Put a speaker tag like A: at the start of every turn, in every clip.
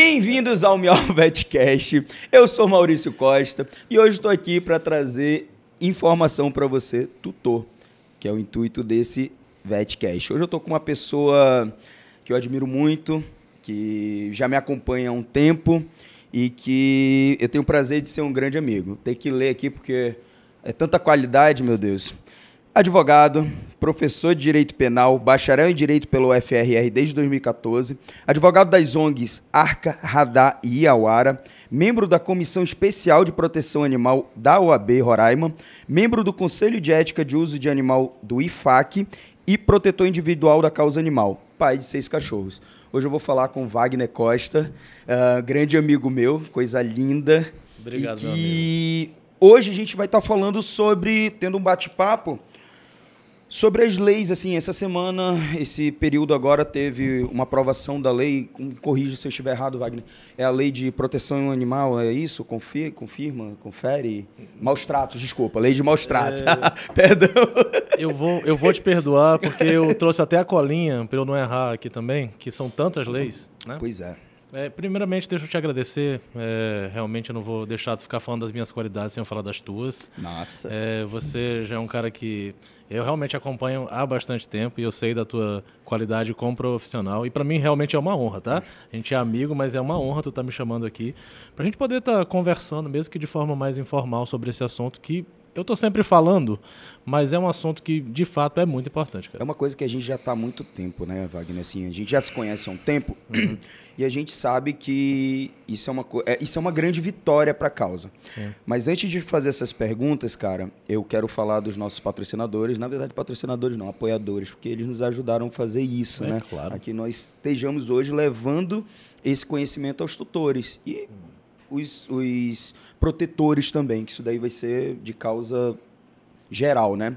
A: Bem-vindos ao Miau Vetcast. Eu sou Maurício Costa e hoje estou aqui para trazer informação para você, tutor, que é o intuito desse Vetcast. Hoje eu estou com uma pessoa que eu admiro muito, que já me acompanha há um tempo e que eu tenho o prazer de ser um grande amigo. Tem que ler aqui porque é tanta qualidade, meu Deus. Advogado, professor de Direito Penal, bacharel em Direito pelo UFRR desde 2014, advogado das ONGs Arca, Radar e Iauara, membro da Comissão Especial de Proteção Animal da OAB Roraima, membro do Conselho de Ética de Uso de Animal do IFAC e protetor individual da causa animal, pai de seis cachorros. Hoje eu vou falar com Wagner Costa, uh, grande amigo meu, coisa linda.
B: Obrigado,
A: e que hoje a gente vai estar falando sobre, tendo um bate-papo, Sobre as leis, assim, essa semana, esse período agora teve uma aprovação da lei, corrija se eu estiver errado, Wagner, é a lei de proteção animal, é isso? Confirma, confirma confere? Maus tratos, desculpa, lei de maus tratos. É... Perdão.
B: Eu vou, eu vou te perdoar, porque eu trouxe até a colinha, para eu não errar aqui também, que são tantas leis, né?
A: Pois é.
B: É, primeiramente, deixa eu te agradecer. É, realmente, eu não vou deixar de ficar falando das minhas qualidades sem eu falar das tuas.
A: Nossa.
B: É, você já é um cara que eu realmente acompanho há bastante tempo e eu sei da tua qualidade como profissional. E para mim, realmente é uma honra, tá? A gente é amigo, mas é uma honra tu estar tá me chamando aqui para a gente poder estar tá conversando, mesmo que de forma mais informal, sobre esse assunto que eu estou sempre falando, mas é um assunto que de fato é muito importante. Cara.
A: É uma coisa que a gente já está há muito tempo, né, Wagner? Assim, a gente já se conhece há um tempo uhum. e a gente sabe que isso é uma, é, isso é uma grande vitória para a causa. Sim. Mas antes de fazer essas perguntas, cara, eu quero falar dos nossos patrocinadores. Na verdade, patrocinadores não, apoiadores, porque eles nos ajudaram a fazer isso, é, né?
B: Claro.
A: Aqui nós estejamos hoje levando esse conhecimento aos tutores. E os, os protetores também, que isso daí vai ser de causa geral, né?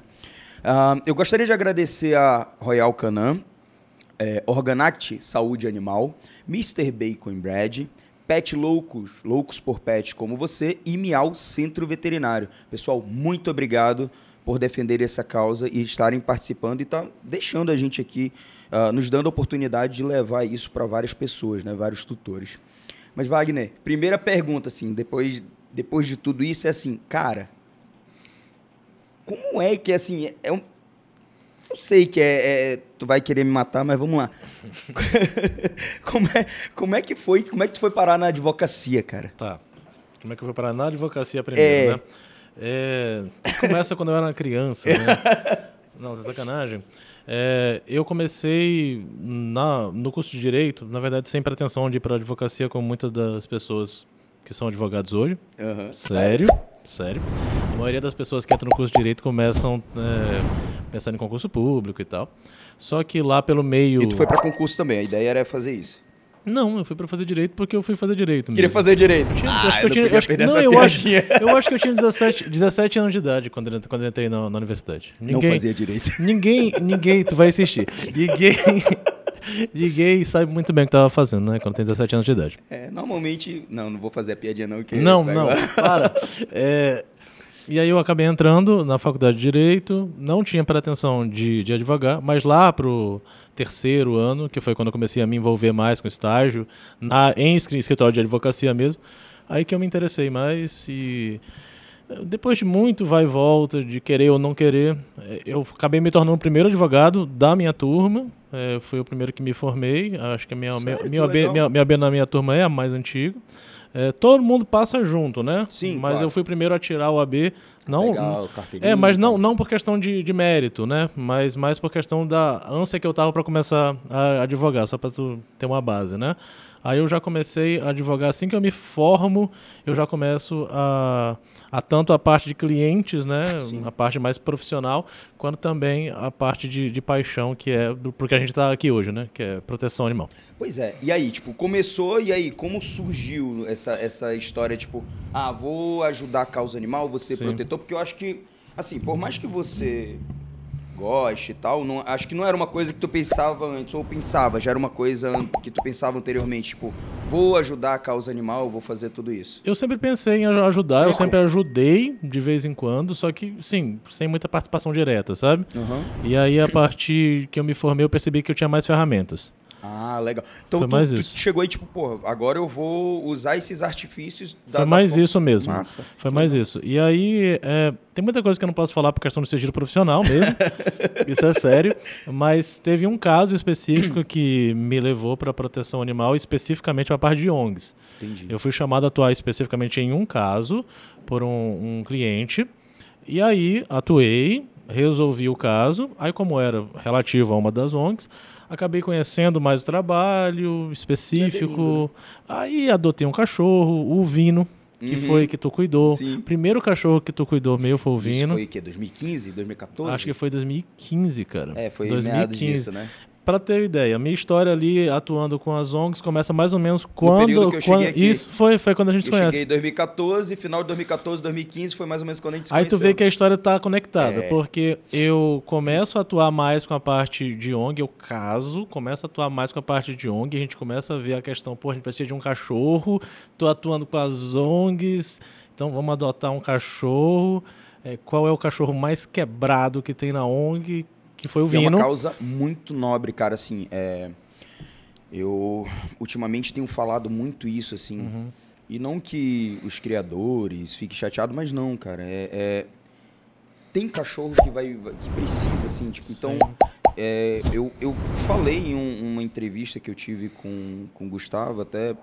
A: Uh, eu gostaria de agradecer a Royal Canin, é, Organact Saúde Animal, Mr. Bacon Bread, Pet Loucos, Loucos por Pet como você e Miau Centro Veterinário. Pessoal, muito obrigado por defender essa causa e estarem participando e tá deixando a gente aqui, uh, nos dando a oportunidade de levar isso para várias pessoas, né, vários tutores. Mas, Wagner, primeira pergunta, assim, depois, depois de tudo isso, é assim, cara, como é que, assim, é, é um... Eu sei que é, é, tu vai querer me matar, mas vamos lá. como, é, como é que foi, como é que tu foi parar na advocacia, cara?
B: Tá. Como é que eu fui parar na advocacia primeiro,
A: é...
B: né? É, começa quando eu era criança, né? Não, é sacanagem. É, eu comecei na, no curso de Direito, na verdade, sem pretensão de ir para a advocacia, como muitas das pessoas que são advogados hoje.
A: Uhum.
B: Sério, sério. A maioria das pessoas que entram no curso de Direito começam é, pensando em concurso público e tal. Só que lá pelo meio...
A: E tu foi para concurso também, a ideia era fazer isso.
B: Não, eu fui para fazer direito porque eu fui fazer direito. Mesmo.
A: Queria fazer direito.
B: Tinha, ah, acho eu, tinha, acho, não, eu acho, eu acho que eu tinha 17, 17 anos de idade quando, quando eu entrei na, na universidade.
A: Ninguém, não fazia direito.
B: Ninguém, ninguém, tu vai assistir. Ninguém, ninguém sabe muito bem o que tava fazendo, né? Quando tem 17 anos de idade.
A: É, normalmente, não, não vou fazer a piadinha não. Que
B: não, não, para. É, e aí eu acabei entrando na faculdade de Direito, não tinha pretensão de, de advogar, mas lá pro terceiro ano, que foi quando eu comecei a me envolver mais com estágio, na, em escritório de advocacia mesmo, aí que eu me interessei mais e depois de muito vai e volta, de querer ou não querer, eh, eu acabei me tornando o primeiro advogado da minha turma. É, fui o primeiro que me formei. Acho que a minha, Sério? minha, minha, minha, minha, minha, na minha turma é a mais antiga. É, todo mundo passa junto, né?
A: Sim.
B: Mas
A: claro.
B: eu fui primeiro a tirar o AB. Não,
A: Legal,
B: é, mas não, não por questão de, de mérito, né? Mas mais por questão da ânsia que eu tava para começar a advogar, só para tu ter uma base, né? Aí eu já comecei a advogar assim que eu me formo, eu já começo a a tanto a parte de clientes, né, Sim. a parte mais profissional, quanto também a parte de, de paixão, que é porque a gente está aqui hoje, né, que é proteção animal.
A: Pois é. E aí, tipo, começou e aí como surgiu essa, essa história, tipo, ah, vou ajudar a causa animal, você Sim. protetor, porque eu acho que, assim, por mais que você goste e tal. Não, acho que não era uma coisa que tu pensava antes, ou pensava, já era uma coisa que tu pensava anteriormente, tipo, vou ajudar a causa animal, vou fazer tudo isso.
B: Eu sempre pensei em ajudar, sempre. eu sempre ajudei de vez em quando, só que, sim, sem muita participação direta, sabe?
A: Uhum.
B: E aí, a partir que eu me formei, eu percebi que eu tinha mais ferramentas.
A: Ah, legal. Então
B: Foi
A: tu,
B: mais
A: tu
B: isso.
A: chegou aí, tipo, pô, agora eu vou usar esses artifícios da
B: Foi
A: da
B: mais
A: forma-
B: isso mesmo.
A: Massa.
B: Foi mais isso. E aí, é, tem muita coisa que eu não posso falar por questão de sigilo profissional mesmo. isso é sério. Mas teve um caso específico que me levou para proteção animal, especificamente para a parte de ONGs.
A: Entendi.
B: Eu fui chamado a atuar especificamente em um caso por um, um cliente. E aí, atuei, resolvi o caso. Aí, como era relativo a uma das ONGs, acabei conhecendo mais o trabalho específico. Aí, adotei um cachorro, o Vino, que
A: Uhum.
B: foi que tu cuidou.
A: Sim.
B: Primeiro cachorro que tu cuidou meu foi o
A: Isso
B: Vino.
A: foi o quê? 2015, 2014?
B: Acho que foi 2015, cara.
A: É, foi
B: 2015.
A: meados disso, né?
B: Pra ter ideia, a minha história ali atuando com as ONGs começa mais ou menos quando. quando
A: aqui.
B: isso foi, foi quando a gente se
A: Eu
B: conhece.
A: cheguei em 2014, final de 2014, 2015 foi mais ou menos quando a gente se
B: Aí tu vê
A: conheceu.
B: que a história tá conectada,
A: É.
B: porque eu começo a atuar mais com a parte de ONG, eu caso, começo a atuar mais com a parte de ONG, a gente começa a ver a questão, pô, a gente precisa de um cachorro, tô atuando com as ONGs, então vamos adotar um cachorro. É, qual é o cachorro mais quebrado que tem na ONG? Que foi o
A: E é
B: Vino.
A: uma causa muito nobre, cara, assim, é... Eu, ultimamente, tenho falado muito isso, assim,
B: Uhum.
A: e não que os criadores fiquem chateados, mas não, cara, é... é- Tem cachorro que vai que precisa, assim, tipo, então... É, eu, eu falei em um- uma entrevista que eu tive com, com o Gustavo, até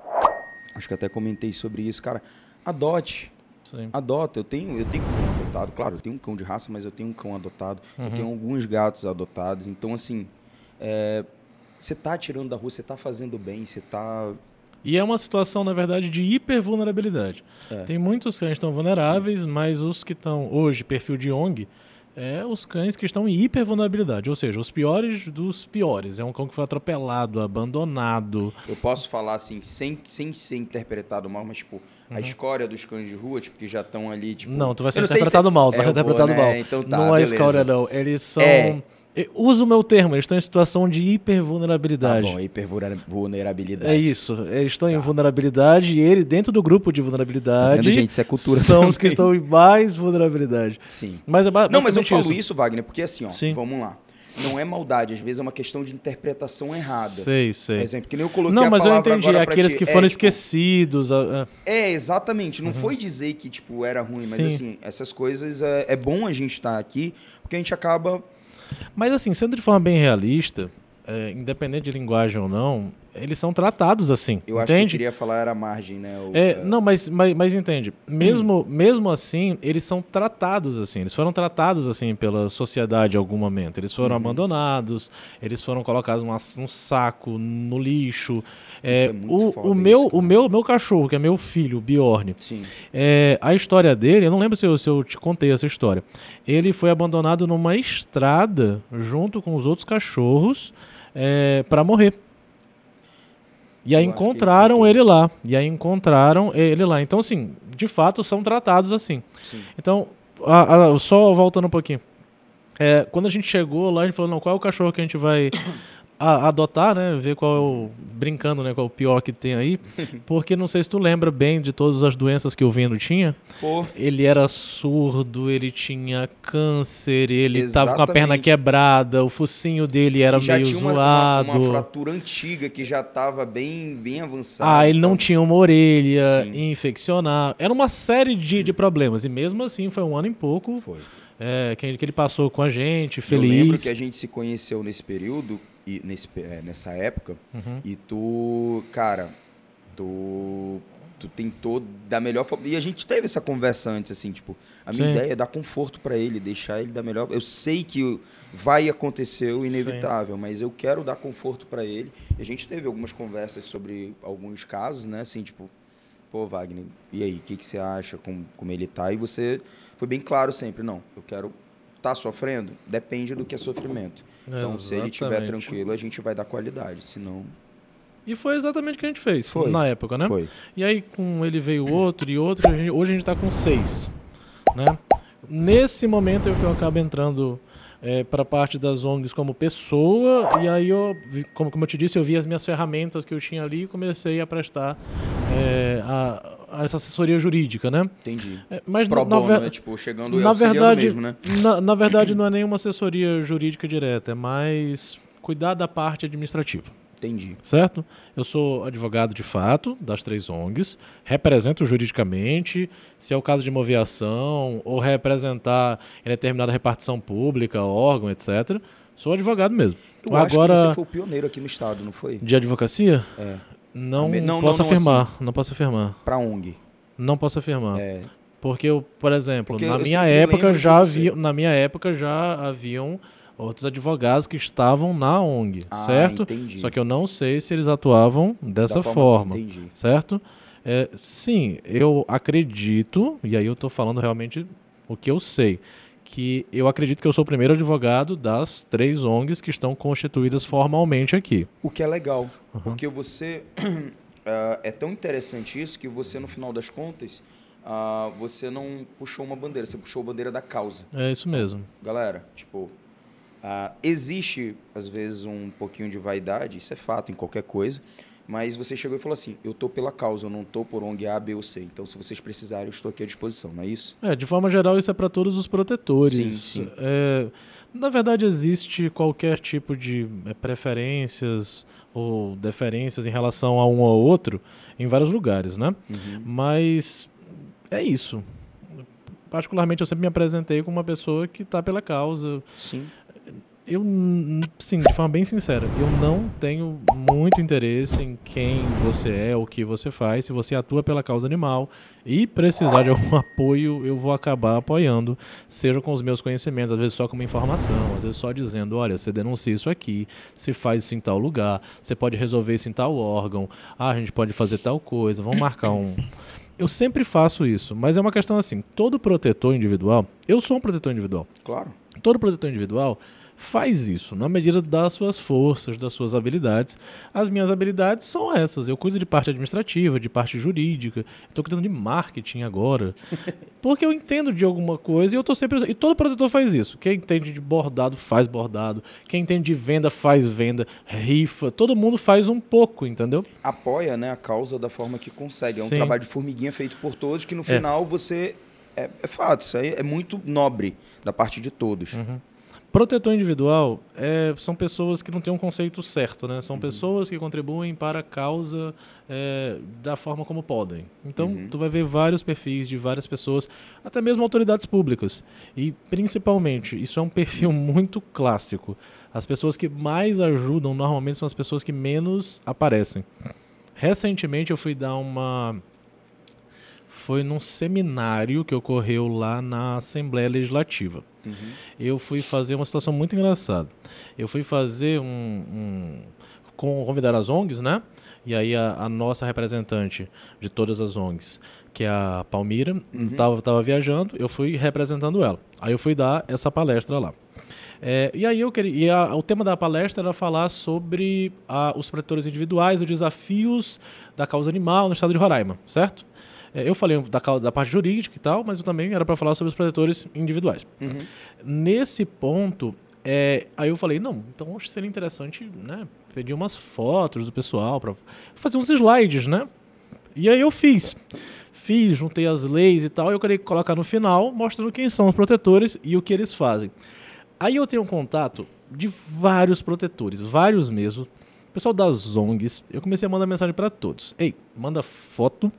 A: acho que até comentei sobre isso, cara. Adote,
B: Sim.
A: adota. Eu tenho, eu tenho cão adotado, claro, eu tenho um cão de raça, mas eu tenho um cão adotado. Eu
B: Uhum.
A: tenho alguns gatos adotados. Então, assim, é, você tá tirando da rua, você tá fazendo bem, você tá.
B: E é uma situação, na verdade, de hipervulnerabilidade.
A: É.
B: Tem muitos cães que estão vulneráveis, mas os que estão hoje, perfil de ONG, é os cães que estão em hipervulnerabilidade. Ou seja, os piores dos piores. É um cão que foi atropelado, abandonado.
A: Eu posso falar assim, sem, sem ser interpretado mal, mas, tipo, a escória dos cães de rua, tipo, que já estão ali, tipo.
B: Uhum. não, tu vai ser interpretado
A: se-
B: mal, tu vai
A: É,
B: ser
A: eu vou,
B: interpretado
A: né?
B: mal.
A: Então tá,
B: não é
A: beleza.
B: escória, não. Eles são.
A: É.
B: Usa o meu termo, eles estão em situação de
A: Tá
B: hipervulnerabilidade.
A: bom, hipervulnerabilidade.
B: É isso, eles estão em vulnerabilidade e ele, dentro do grupo de
A: Tá
B: vulnerabilidade,
A: vendo, gente? Isso é cultura
B: são
A: também.
B: os que estão em mais vulnerabilidade.
A: Sim.
B: Mas é
A: Não, mas eu falo isso. Wagner, porque assim, ó,
B: Sim.
A: vamos lá. Não é maldade, às vezes é uma questão de interpretação errada.
B: Sei, sei.
A: Exemplo, que nem eu coloquei
B: Não,
A: a
B: mas eu entendi. Aqueles
A: ti.
B: que
A: É,
B: foram
A: tipo,
B: esquecidos.
A: É, exatamente. Não foi dizer que, tipo, era ruim, mas
B: Sim.
A: assim, essas coisas é, é bom a gente estar aqui, porque a gente acaba.
B: Mas assim, sendo de forma bem realista, é, independente de linguagem ou não, eles são tratados assim.
A: Eu acho que eu
B: entende?
A: queria falar era a margem, né? o-
B: É, não, mas, mas, mas entende. Mesmo, mesmo assim, eles são tratados assim. Eles foram tratados assim pela sociedade em algum momento. Eles foram
A: Uhum.
B: abandonados, eles foram colocados num saco, no lixo. É,
A: é
B: o, o, meu,
A: isso,
B: o meu, meu cachorro, que é meu filho, o Bjorn,
A: Sim.
B: É, a história dele, eu não lembro se eu, se eu te contei essa história. Ele foi abandonado numa estrada junto com os outros cachorros é, para morrer. E aí
A: Eu
B: encontraram
A: contou.
B: ele lá. E aí encontraram ele lá. Então, assim, de fato, são tratados assim.
A: Sim.
B: Então, a- a- só voltando um pouquinho. É, quando a gente chegou lá, a gente falou, não, qual é o cachorro que a gente vai a- adotar, né? Ver qual é o. Brincando, né? Qual é o pior que tem aí. Porque não sei se tu lembra bem de todas as doenças que o Vino tinha.
A: Pô,
B: Ele era surdo, ele tinha câncer, ele tava com a perna
A: Exatamente.
B: quebrada, o focinho dele era
A: que já
B: meio
A: tinha uma, uma,
B: zoado.
A: uma fratura antiga que já tava bem, bem avançada.
B: Ah, ele não tinha uma orelha,
A: Sim.
B: infeccionar. Era uma série de, de problemas. E mesmo assim, foi um ano e pouco
A: Foi.
B: é, que, que ele passou com a gente,
A: Eu lembro
B: feliz.
A: que a gente se conheceu nesse período, e nesse, é, nessa época,
B: Uhum.
A: e tu, cara, tu, tu tentou da melhor forma. E a gente teve essa conversa antes, assim, tipo, a minha
B: Sim.
A: ideia é dar conforto pra ele, deixar ele da melhor. Eu sei que vai acontecer o inevitável, mas eu quero dar conforto pra ele. E a gente teve algumas conversas sobre alguns casos, né, assim, tipo, pô, Wagner, e aí, o que, que você acha, como, como ele tá? E você foi bem claro sempre, não, eu quero. Tá sofrendo? Depende do que é sofrimento. Então, se ele estiver
B: Exatamente.
A: tranquilo, a gente vai dar qualidade. Senão.
B: E foi exatamente o que a gente fez
A: Foi.
B: na época, né?
A: Foi.
B: E aí com ele veio outro e outro, a gente- hoje a gente tá com seis, né? Nesse momento é que eu acabo entrando é, para a parte das ONGs como pessoa e aí eu, como, como eu te disse, eu vi as minhas ferramentas que eu tinha ali e comecei a prestar é, a essa assessoria jurídica, né?
A: Entendi.
B: É, mas
A: Pro
B: na, na
A: bono,
B: ver-
A: né? Tipo, chegando
B: na verdade,
A: mesmo, né?
B: na, na verdade não é nenhuma assessoria jurídica direta, é mais cuidar da parte administrativa.
A: Entendi.
B: certo? Eu sou advogado de fato das três ONGs, represento juridicamente, se é o caso de uma viação ou representar em determinada repartição pública, órgão, etc. Sou advogado mesmo.
A: Eu
B: Agora,
A: acho que você foi o pioneiro aqui no estado, não foi?
B: de advocacia,
A: É.
B: não,
A: não,
B: posso
A: não, não
B: afirmar. Não posso afirmar.
A: Pra ONG.
B: Não posso afirmar.
A: É.
B: Porque eu, por exemplo,
A: Porque
B: na minha época já havia, na minha época já haviam outros advogados que estavam na ONG,
A: Ah,
B: certo?
A: entendi.
B: Só que eu não sei se eles atuavam dessa
A: Da
B: forma,
A: Entendi.
B: certo? É, sim, eu acredito, e aí eu estou falando realmente o que eu sei, que eu acredito que eu sou o primeiro advogado das três ONGs que estão constituídas formalmente aqui.
A: O que é legal,
B: Uhum.
A: porque você ah, é tão interessante isso que você no final das contas ah, você não puxou uma bandeira, você puxou a bandeira da causa.
B: É isso mesmo.
A: Galera, tipo, ah, existe às vezes um pouquinho de vaidade, isso é fato em qualquer coisa, mas você chegou e falou assim: eu tô pela causa, eu não tô por ONG A, B ou C. Então, se vocês precisarem, eu estou aqui à disposição, não é isso?
B: É, de forma geral, isso é para todos os protetores.
A: Sim, sim.
B: É, na verdade, existe qualquer tipo de é, preferências ou deferências em relação a um ou outro em vários lugares, né?
A: Uhum.
B: Mas é isso. Particularmente, eu sempre me apresentei como uma pessoa que está pela causa.
A: Sim.
B: Eu, sim, de forma bem sincera, eu não tenho muito interesse em quem você é, o que você faz. Se você atua pela causa animal e precisar de algum apoio, eu vou acabar apoiando, seja com os meus conhecimentos, às vezes só com uma informação, às vezes só dizendo, olha, você denuncia isso aqui, se faz isso em tal lugar, você pode resolver isso em tal órgão, ah, a gente pode fazer tal coisa, vamos marcar um... Eu sempre faço isso, mas é uma questão assim, todo protetor individual, eu sou um protetor individual,
A: Claro.
B: todo protetor individual faz isso na medida das suas forças, das suas habilidades. As minhas habilidades são essas. Eu cuido de parte administrativa, de parte jurídica. Estou cuidando de marketing agora. Porque eu entendo de alguma coisa e eu tô sempre. E todo protetor faz isso. Quem entende de bordado faz bordado. Quem entende de venda faz venda. Rifa. Todo mundo faz um pouco, entendeu?
A: Apoia né, a causa da forma que consegue. É um
B: Sim.
A: trabalho de formiguinha feito por todos, que no
B: É.
A: final você. É, é fato, isso aí é muito nobre da parte de todos.
B: Uhum. Protetor individual é, são pessoas que não têm um conceito certo, né? São pessoas que contribuem para a causa é, da forma como podem. Então,
A: Uhum.
B: tu vai ver vários perfis de várias pessoas, até mesmo autoridades públicas. E, principalmente, isso é um perfil muito clássico. As pessoas que mais ajudam normalmente são as pessoas que menos aparecem. Recentemente, eu fui dar uma foi num seminário que ocorreu lá na Assembleia Legislativa.
A: Uhum.
B: Eu fui fazer uma situação muito engraçada. Eu fui fazer um. um com convidar as ONGs, né? E aí a, a nossa representante de todas as ONGs, que é a Palmira,
A: Uhum.
B: tava, tava viajando, eu fui representando ela. Aí eu fui dar essa palestra lá. É, e aí eu queria. E a- o tema da palestra era falar sobre a- os protetores individuais, os desafios da causa animal no estado de Roraima, certo? É, eu falei da, da parte jurídica e tal, mas eu também era para falar sobre os protetores individuais.
A: Uhum.
B: Nesse ponto, é, aí eu falei, não, então acho que seria interessante, né, pedir umas fotos do pessoal para fazer uns slides, né? E aí eu fiz. Fiz, juntei as leis e tal, e eu queria colocar no final, mostrando quem são os protetores e o que eles fazem. Aí eu tenho um contato de vários protetores, vários mesmo. Pessoal das ONGs, eu comecei a mandar mensagem para todos. Ei, manda foto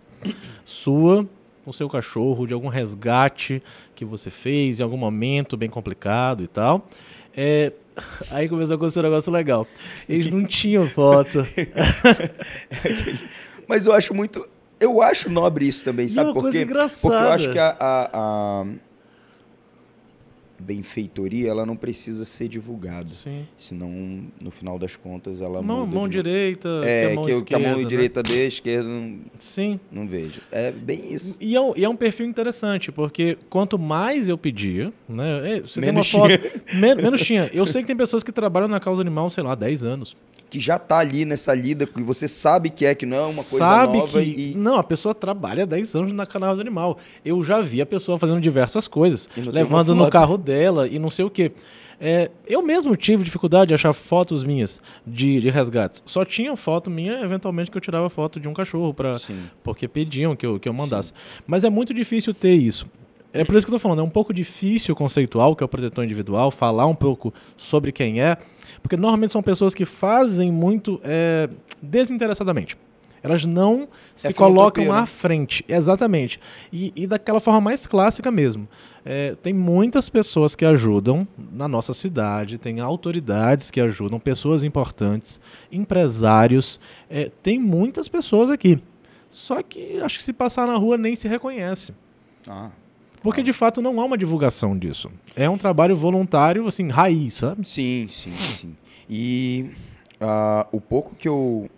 B: sua com seu cachorro, de algum resgate que você fez em algum momento bem complicado e tal. É, aí começou a acontecer um negócio legal. Eles não tinham foto.
A: Mas eu acho muito. Eu acho nobre isso também,
B: é
A: sabe
B: uma
A: por
B: coisa
A: quê?
B: engraçada.
A: Porque eu acho que a, a, a benfeitoria ela não precisa ser divulgada.
B: Sim.
A: Senão, no final das contas, ela
B: Mão,
A: muda
B: mão
A: de-
B: direita,
A: É,
B: que a mão
A: que, eu- que a
B: esquerda.
A: mão
B: né?
A: direita dê, a esquerda não,
B: Sim.
A: não vejo. É bem isso.
B: E é, um, e é um perfil interessante, porque quanto mais eu pedia, né? é, Você
A: Menos
B: tem uma foto. Men- menos tinha. Eu sei que tem pessoas que trabalham na causa animal, sei lá, 10 anos.
A: Que já tá ali nessa lida, que você sabe que é, que não é uma coisa
B: Sabe
A: nova
B: que.
A: e,
B: Não, a pessoa trabalha 10 anos na causa animal. Eu já vi a pessoa fazendo diversas coisas,
A: E
B: levando no carro dela e não sei o quê. É, eu mesmo tive dificuldade de achar fotos minhas de, de resgates. Só tinha foto minha, eventualmente, que eu tirava foto de um cachorro para
A: Sim.
B: porque pediam que eu, que eu mandasse. Mas é muito difícil ter isso. É por isso que eu tô falando, é um pouco difícil conceitual, que é o protetor individual, falar um pouco sobre quem é, porque normalmente são pessoas que fazem muito é, desinteressadamente. Elas não se colocam
A: né?
B: à frente. Exatamente. E, e daquela forma mais clássica mesmo. É, tem muitas pessoas que ajudam na nossa cidade, tem autoridades que ajudam, pessoas importantes, empresários. É, tem muitas pessoas aqui. Só que acho que se passar na rua nem se reconhece.
A: Ah,
B: Porque de fato não há uma divulgação disso. É um trabalho voluntário, assim, raiz, sabe?
A: sim, sim, sim. E ah, o pouco que eu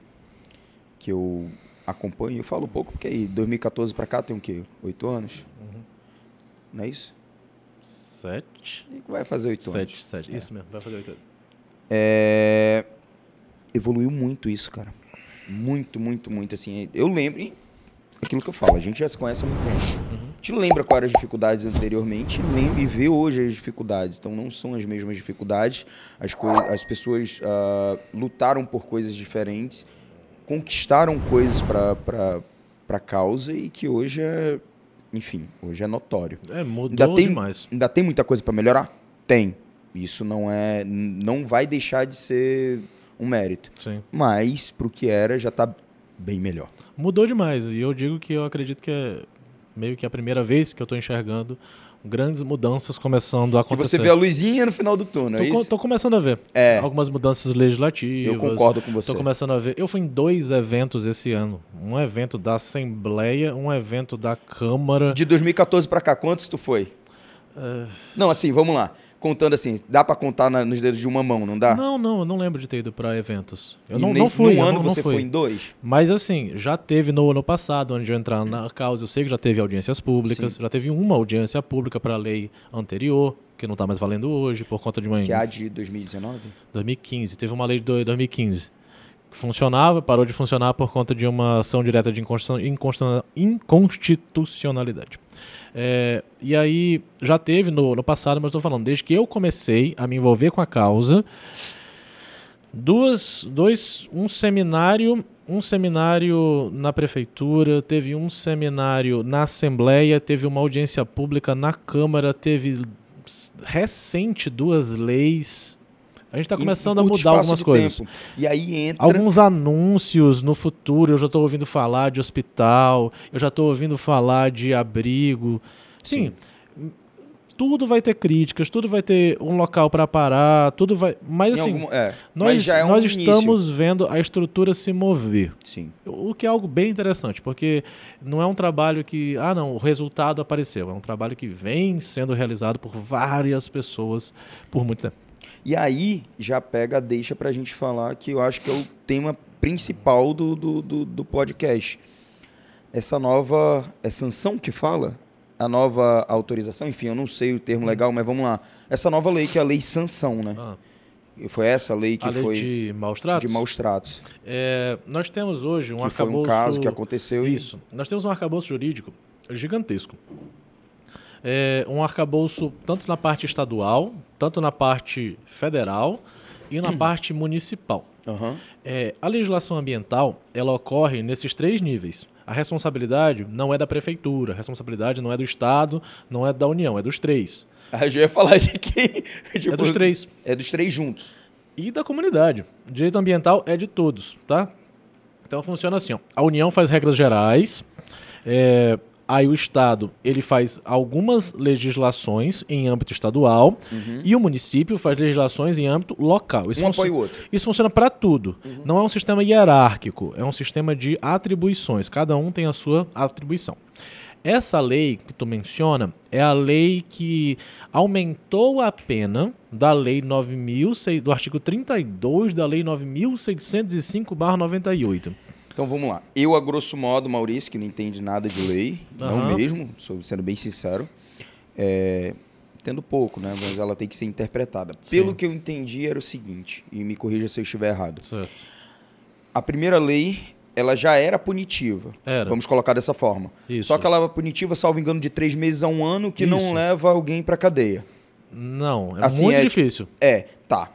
A: que eu acompanho, eu falo pouco porque aí 2014 pra cá tem o quê? Oito anos? Não é isso?
B: Sete.
A: E vai fazer oito anos.
B: Sete, sete. Isso mesmo, vai fazer oito anos.
A: É, Evoluiu muito isso, cara. Muito, muito, muito. Assim, eu lembro. e Aquilo que eu falo, a gente já se conhece há muito tempo.
B: Uhum.
A: A gente lembra quais eram as dificuldades anteriormente e lembra e vê hoje as dificuldades. Então não são as mesmas dificuldades. As, as pessoas ah, lutaram por coisas diferentes, conquistaram coisas para a causa e que hoje é, enfim, hoje é notório.
B: É, mudou
A: Ainda tem,
B: demais.
A: ainda tem muita coisa para melhorar? Tem. Isso não é, não vai deixar de ser um mérito.
B: Sim.
A: Mas pro que era já tá bem melhor.
B: Mudou demais. E eu digo que eu acredito que é meio que a primeira vez que eu tô enxergando grandes mudanças começando a
A: Que
B: acontecer.
A: você vê a luzinha no final do túnel,
B: tô,
A: é
B: co-
A: isso?
B: tô começando a ver.
A: É.
B: Algumas mudanças legislativas.
A: Eu concordo com você.
B: Tô começando a ver. Eu fui em dois eventos esse ano. Um evento da Assembleia, um evento da Câmara.
A: De 2014 pra cá, quantos tu foi?
B: É,
A: Não, assim, vamos lá. Contando assim, dá pra contar na- nos dedos de uma mão, não dá?
B: Não, não, eu não lembro de ter ido pra eventos. Eu
A: E
B: não,
A: nesse-
B: não fui.
A: Num ano
B: não, não
A: você
B: fui.
A: foi em dois?
B: Mas assim, já teve no ano passado, onde eu entrar na causa, eu sei que já teve audiências públicas,
A: Sim.
B: já teve uma audiência pública para a lei anterior, que não está mais valendo hoje, por conta de uma.
A: Que é a de 2019?
B: 2015, teve uma lei de do- 2015 que funcionava, parou de funcionar por conta de uma ação direta de inconstitu- inconstitu- inconstitucionalidade. É, e aí, já teve no, no passado, mas estou falando, desde que eu comecei a me envolver com a causa, duas, dois, um seminário, um seminário na prefeitura, teve um seminário na assembleia, teve uma audiência pública na câmara, teve recente duas leis. A gente está
A: Em-
B: começando
A: em
B: a
A: curto
B: mudar algumas coisas.
A: tempo. E aí entra.
B: Alguns anúncios no futuro, eu já estou ouvindo falar de hospital, eu já estou ouvindo falar de abrigo. Sim, tudo vai ter críticas, tudo vai ter um local para parar, tudo vai. Mas
A: em
B: assim,
A: algum- é,
B: nós,
A: mas já é um
B: nós estamos vendo a estrutura se mover.
A: Sim.
B: O que é algo bem interessante, porque não é um trabalho que, ah, não, o resultado apareceu. É um trabalho que vem sendo realizado por várias pessoas por muito tempo.
A: E aí já pega, deixa pra gente falar que eu acho que é o tema principal do, do, do, do podcast. Essa nova. É sanção que fala? A nova autorização, enfim, eu não sei o termo legal, mas vamos lá. Essa nova lei que é a lei sanção, né?
B: Ah,
A: E Foi essa lei que
B: a lei
A: foi
B: de maus tratos?
A: de maus tratos.
B: É, nós temos hoje um
A: que foi
B: arcabouço...
A: um caso que aconteceu e
B: Isso. Nós temos um arcabouço jurídico gigantesco. É, um arcabouço tanto na parte estadual, tanto na parte federal e na parte municipal.
A: Aham.
B: É, a legislação ambiental ela ocorre nesses três níveis. A responsabilidade não é da prefeitura, a responsabilidade não é do Estado, não é da União, é dos três.
A: Eu já ia falar de quem? Tipo,
B: É dos três.
A: É dos três juntos.
B: e da comunidade. O direito ambiental é de todos, tá? Então funciona assim, ó. A União faz regras gerais, é, aí o Estado ele faz algumas legislações em âmbito estadual e o município faz legislações em âmbito local. Isso
A: um apoia o outro.
B: Isso funciona para tudo. Não é um sistema hierárquico, é um sistema de atribuições. Cada um tem a sua atribuição. Essa lei que tu menciona é a lei que aumentou a pena da lei 9006, do artigo 32 da lei 9605/98.
A: Então vamos lá. Eu, a grosso modo, Maurício, que não entende nada de lei, não
B: Aham.
A: mesmo, sendo bem sincero, é, entendo pouco, né? Mas ela tem que ser interpretada.
B: Sim.
A: Pelo que eu entendi, era o seguinte, e me corrija se eu estiver errado.
B: Certo.
A: A primeira lei, ela já era punitiva.
B: Era.
A: Vamos colocar dessa forma.
B: Isso.
A: Só que ela era punitiva, salvo engano, de três meses a um ano, que não
B: Isso.
A: leva alguém pra cadeia.
B: Não, é
A: Assim,
B: muito
A: é,
B: difícil.
A: É, tá.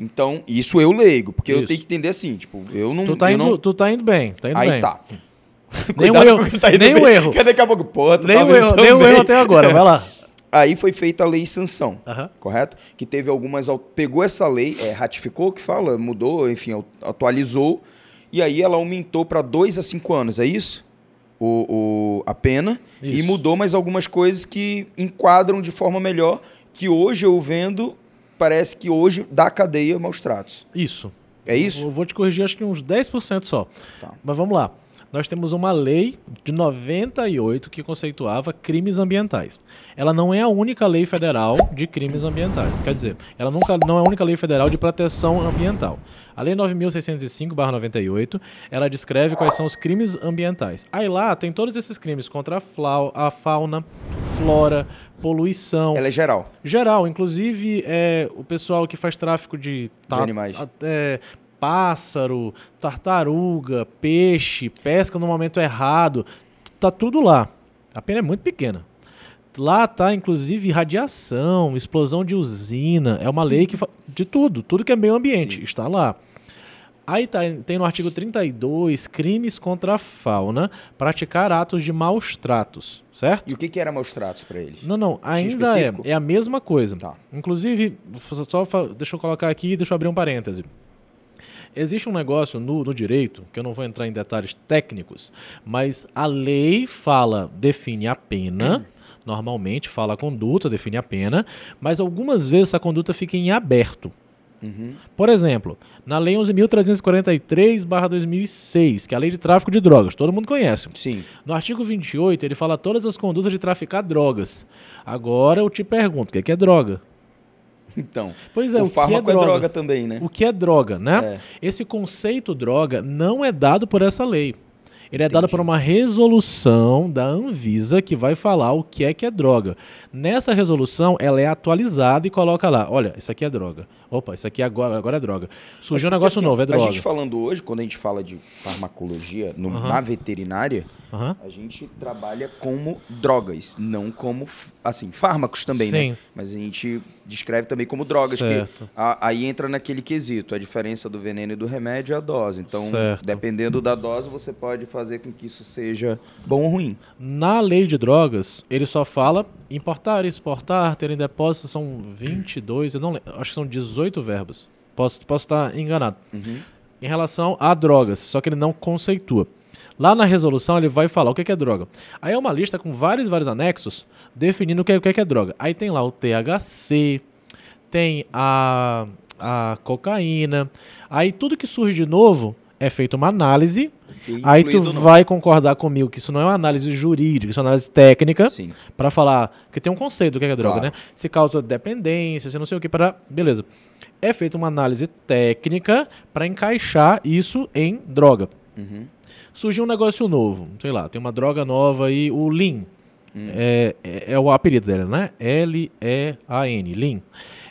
A: Então, isso eu leigo, porque eu
B: Isso.
A: tenho que entender assim, tipo, eu não...
B: Tu tá,
A: eu
B: indo,
A: não...
B: tu tá indo bem, tá indo
A: Aí
B: bem.
A: tá. Cuidado
B: erro.
A: com o que tá
B: Nenhum
A: bem,
B: erro.
A: Que daqui a pouco, pô, tu tá
B: Nenhum
A: vindo
B: erro, nenhum
A: bem.
B: erro até agora. Vai lá.
A: Aí foi feita a lei sanção,
B: Aham.
A: correto? Que teve algumas. al- Pegou essa lei, é, ratificou, que fala, mudou, enfim, atualizou. E aí ela aumentou para dois a cinco anos, é isso? O, o- a pena. E
B: Isso.
A: mudou mais algumas coisas que enquadram de forma melhor. Que hoje eu vendo, parece que hoje dá cadeia maus tratos.
B: Isso.
A: É isso?
B: Eu vou te corrigir acho que uns 10% só.
A: Tá.
B: Mas vamos lá. Nós temos uma lei de 98 que conceituava crimes ambientais. Ela não é a única lei federal de crimes ambientais. Quer dizer, ela nunca não é a única lei federal de proteção ambiental. A Lei 9.605/98, ela descreve quais são os crimes ambientais. Aí lá tem todos esses crimes contra a, fauna, flora, poluição,
A: Ela é geral.
B: geral, inclusive é, o pessoal que faz tráfico de, ta-
A: animais.
B: é, pássaro, tartaruga, peixe, pesca no momento errado, tá tudo lá. A pena é muito pequena. Lá tá inclusive radiação, explosão de usina, é uma lei que de tudo, tudo que é meio ambiente
A: Sim.
B: está lá. Aí tá, tem no artigo 32 crimes contra a fauna, praticar atos de maus tratos, certo?
A: E o que, que era maus tratos para eles?
B: Não, não, ainda é, é a mesma coisa.
A: Tá.
B: Inclusive, só- deixa eu colocar aqui, deixa eu abrir um parêntese. Existe um negócio no, no direito, que eu não vou entrar em detalhes técnicos, mas a lei fala, define a pena, normalmente fala a conduta, define a pena, mas algumas vezes a conduta fica em aberto.
A: Uhum.
B: Por exemplo, na Lei 11.343-2006, que é a Lei de Tráfico de Drogas, todo mundo conhece.
A: Sim.
B: No artigo 28, ele fala todas as condutas de traficar drogas. Agora eu te pergunto, o que é, que é droga?
A: Então.
B: Pois é,
A: o
B: o, que é
A: fármaco
B: droga?
A: é droga também, né?
B: O que é droga, né?
A: É.
B: Esse conceito droga não é dado por essa lei. Ele é dado por uma resolução da Anvisa que vai falar o que é que é droga. Nessa resolução, ela é atualizada e coloca lá, olha, isso aqui é droga. Opa, isso aqui agora, agora é droga. Surgiu um negócio
A: assim,
B: novo, é droga.
A: A gente falando hoje, quando a gente fala de farmacologia no- na veterinária, a gente trabalha como drogas, não como, assim, fármacos também, né?
B: Sim.
A: Mas a gente descreve também como drogas,
B: Certo.
A: que a- aí entra naquele quesito, a diferença do veneno e do remédio é a dose. Então,
B: Certo.
A: dependendo da dose, você pode fazer com que isso seja bom ou ruim.
B: Na lei de drogas, ele só fala importar, exportar, ter em depósito, são 22, eu não lembro, acho que são 18 verbos. Posso, posso estar enganado.
A: Uhum.
B: Em relação a drogas, só que ele não conceitua. Lá na resolução ele vai falar o que é, que é droga. Aí é uma lista com vários, vários anexos definindo o que é, o que é, que droga. Aí tem lá o THC, tem a, a cocaína. Aí tudo que surge de novo é feita uma análise
A: E
B: Aí tu
A: no-
B: vai concordar comigo que isso não é uma análise jurídica, isso é uma análise técnica pra falar, porque tem um conceito do que é, que droga,
A: Claro.
B: né? Se causa dependência, se não sei o que para, beleza. É feita uma análise técnica pra encaixar isso em droga.
A: Uhum.
B: Surgiu um negócio novo, sei lá, tem uma droga nova aí, o Lean.
A: Hum.
B: É, é, é o apelido dele, né? L-E-A-N, Lean.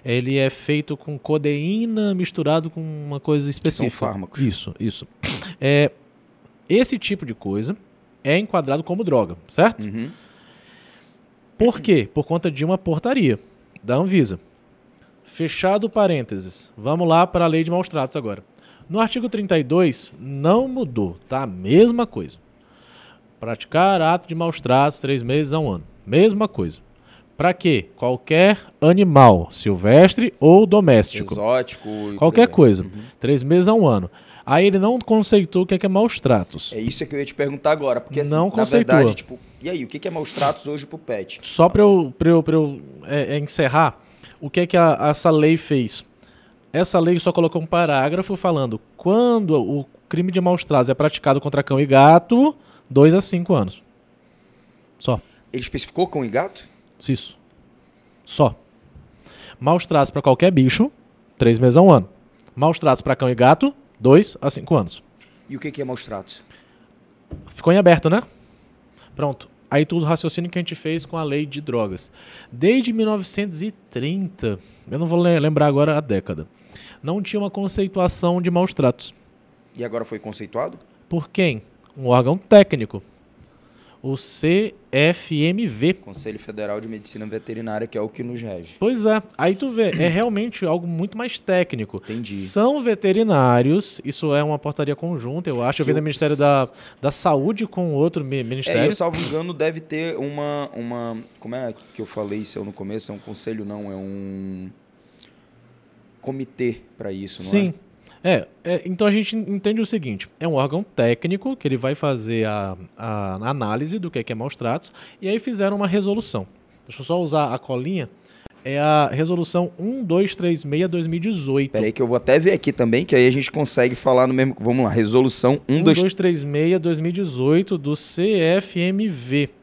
B: Ele é feito com codeína misturado com uma coisa específica.
A: fármacos.
B: Isso, isso. É, esse tipo de coisa é enquadrado como droga, certo?
A: Uhum.
B: Por quê? Por conta de uma portaria da Anvisa. Fechado parênteses. Vamos lá para a lei de maus tratos agora. No artigo 32, não mudou, tá? Mesma coisa. Praticar ato de maus tratos três meses a um ano. Mesma coisa. Para quê? Qualquer animal, silvestre ou doméstico.
A: Exótico.
B: Qualquer coisa.
A: Uhum.
B: Três meses a um ano. Aí ele não conceitou o que é, que é maus tratos.
A: É isso que eu ia te perguntar agora, porque assim,
B: Não
A: na
B: conceitua.
A: verdade, tipo, e aí, o que que é maus tratos hoje pro pet?
B: Só para eu, pra eu, pra eu é, é, encerrar, o que é que a- essa lei fez? Essa lei só colocou um parágrafo falando quando o crime de maus tratos é praticado contra cão e gato, 2 a 5 anos. Só.
A: Ele especificou cão e gato?
B: Isso. Só. Maus tratos para qualquer bicho, 3 meses a um ano. Maus tratos para cão e gato, 2 a 5 anos.
A: E o que é maus tratos?
B: Ficou em aberto, né? Pronto. Aí tu usa o raciocínio que a gente fez com a lei de drogas. Desde 1930, eu não vou le- lembrar agora a década, não tinha uma conceituação de maus tratos.
A: E agora foi conceituado?
B: Por quem? Um órgão técnico. o CFMV.
A: Conselho Federal de Medicina Veterinária, que é o que nos rege.
B: Pois é, aí tu vê, é realmente algo muito mais técnico.
A: Entendi.
B: São veterinários, isso é uma portaria conjunta, eu acho. Eu vi
A: Que
B: no
A: o-
B: Ministério da, da Saúde com outro mi-
A: É,
B: ministério.
A: eu, salvo engano, deve ter uma, uma. Como é que eu falei isso no começo? É um conselho, não, é um comitê para isso, não
B: Sim. É, é, então a gente entende o seguinte: é um órgão técnico que ele vai fazer a, a análise do que é, que é maus tratos, e aí fizeram uma resolução. Deixa eu só usar a colinha. É a resolução 1236-2018.
A: é? Peraí que eu vou até ver aqui também, que aí a gente consegue falar no mesmo. Vamos lá, resolução 1, 2,
B: 1236-2018 do CFMV.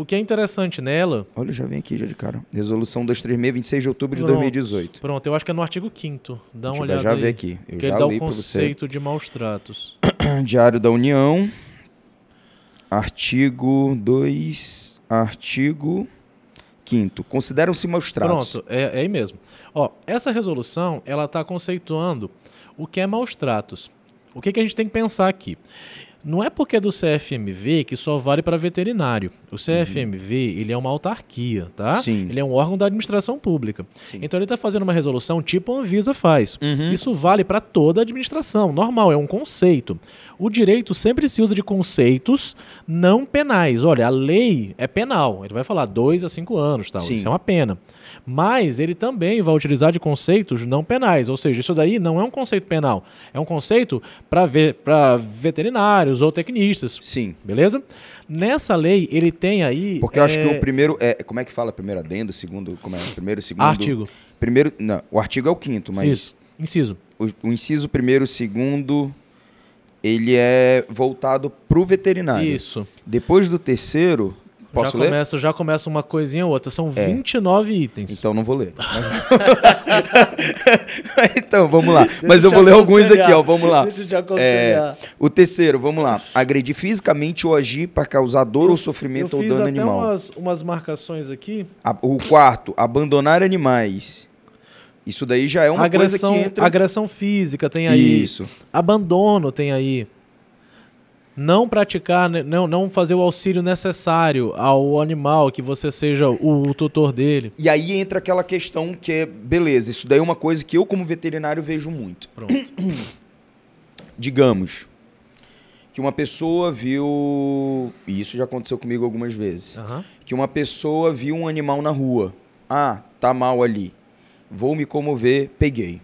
B: O que é interessante nela,
A: Olha, já vem aqui já de cara. Resolução 236, 26 de outubro de
B: Pronto.
A: 2018.
B: pronto, eu acho que é no artigo 5 Dá uma
A: Deixa
B: olhada
A: já
B: aí,
A: ver aqui. Eu
B: que
A: já
B: ele dá
A: li
B: o conceito de maus tratos.
A: Diário da União, artigo 2, artigo 5 Consideram-se maus tratos.
B: Pronto, é, é aí mesmo. Ó, essa resolução, ela está conceituando o que é maus tratos. O que, que a gente tem que pensar aqui? Não é porque é do CFMV que só vale para veterinário. O CFMV, ele é uma autarquia, tá?
A: Sim.
B: Ele é um órgão da administração pública.
A: Sim.
B: Então ele está fazendo uma resolução tipo a Anvisa faz.
A: Uhum.
B: Isso vale para toda a administração, normal, é um conceito. O direito sempre se usa de conceitos não penais. Olha, a lei é penal, ele vai falar dois a cinco anos, tal.
A: Sim.
B: isso é uma pena. Mas ele também vai utilizar de conceitos não penais, ou seja, isso daí não é um conceito penal, é um conceito para ve veterinários ou tecnistas,
A: Sim.
B: beleza? Nessa lei ele tem aí
A: Porque eu acho que
B: é,
A: o primeiro. É, como é que fala? Primeiro adendo, segundo. Como é? Primeiro, segundo.
B: artigo,
A: Primeiro. Não, o artigo é o quinto, mas
B: isso, inciso.
A: o, o inciso primeiro, segundo. Ele é voltado pro veterinário.
B: Isso.
A: Depois do terceiro. Posso
B: já
A: ler?
B: começa, já começa uma coisinha ou outra. São
A: É.
B: 29 itens.
A: Então não vou ler. então, vamos lá. Mas
B: Deixa
A: eu vou ler alguns aqui, ó. Vamos lá.
B: Deixa eu te aconselhar.
A: O terceiro, vamos lá. Agredir fisicamente ou agir para causar dor ou
B: Eu
A: sofrimento ou dano animal.
B: umas, umas marcações aqui.
A: A- O quarto, abandonar animais. Isso daí já é uma
B: agressão,
A: coisa que entra.
B: agressão física tem aí.
A: Isso.
B: Abandono tem aí. Não praticar, né, não, não fazer o auxílio necessário ao animal, que você seja o, o tutor dele.
A: E aí entra aquela questão que é, beleza, isso daí é uma coisa que eu, como veterinário, vejo muito.
B: Pronto.
A: Digamos que uma pessoa viu. E isso já aconteceu comigo algumas vezes. Que uma pessoa viu um animal na rua. Ah, tá mal ali. Vou me comover, peguei.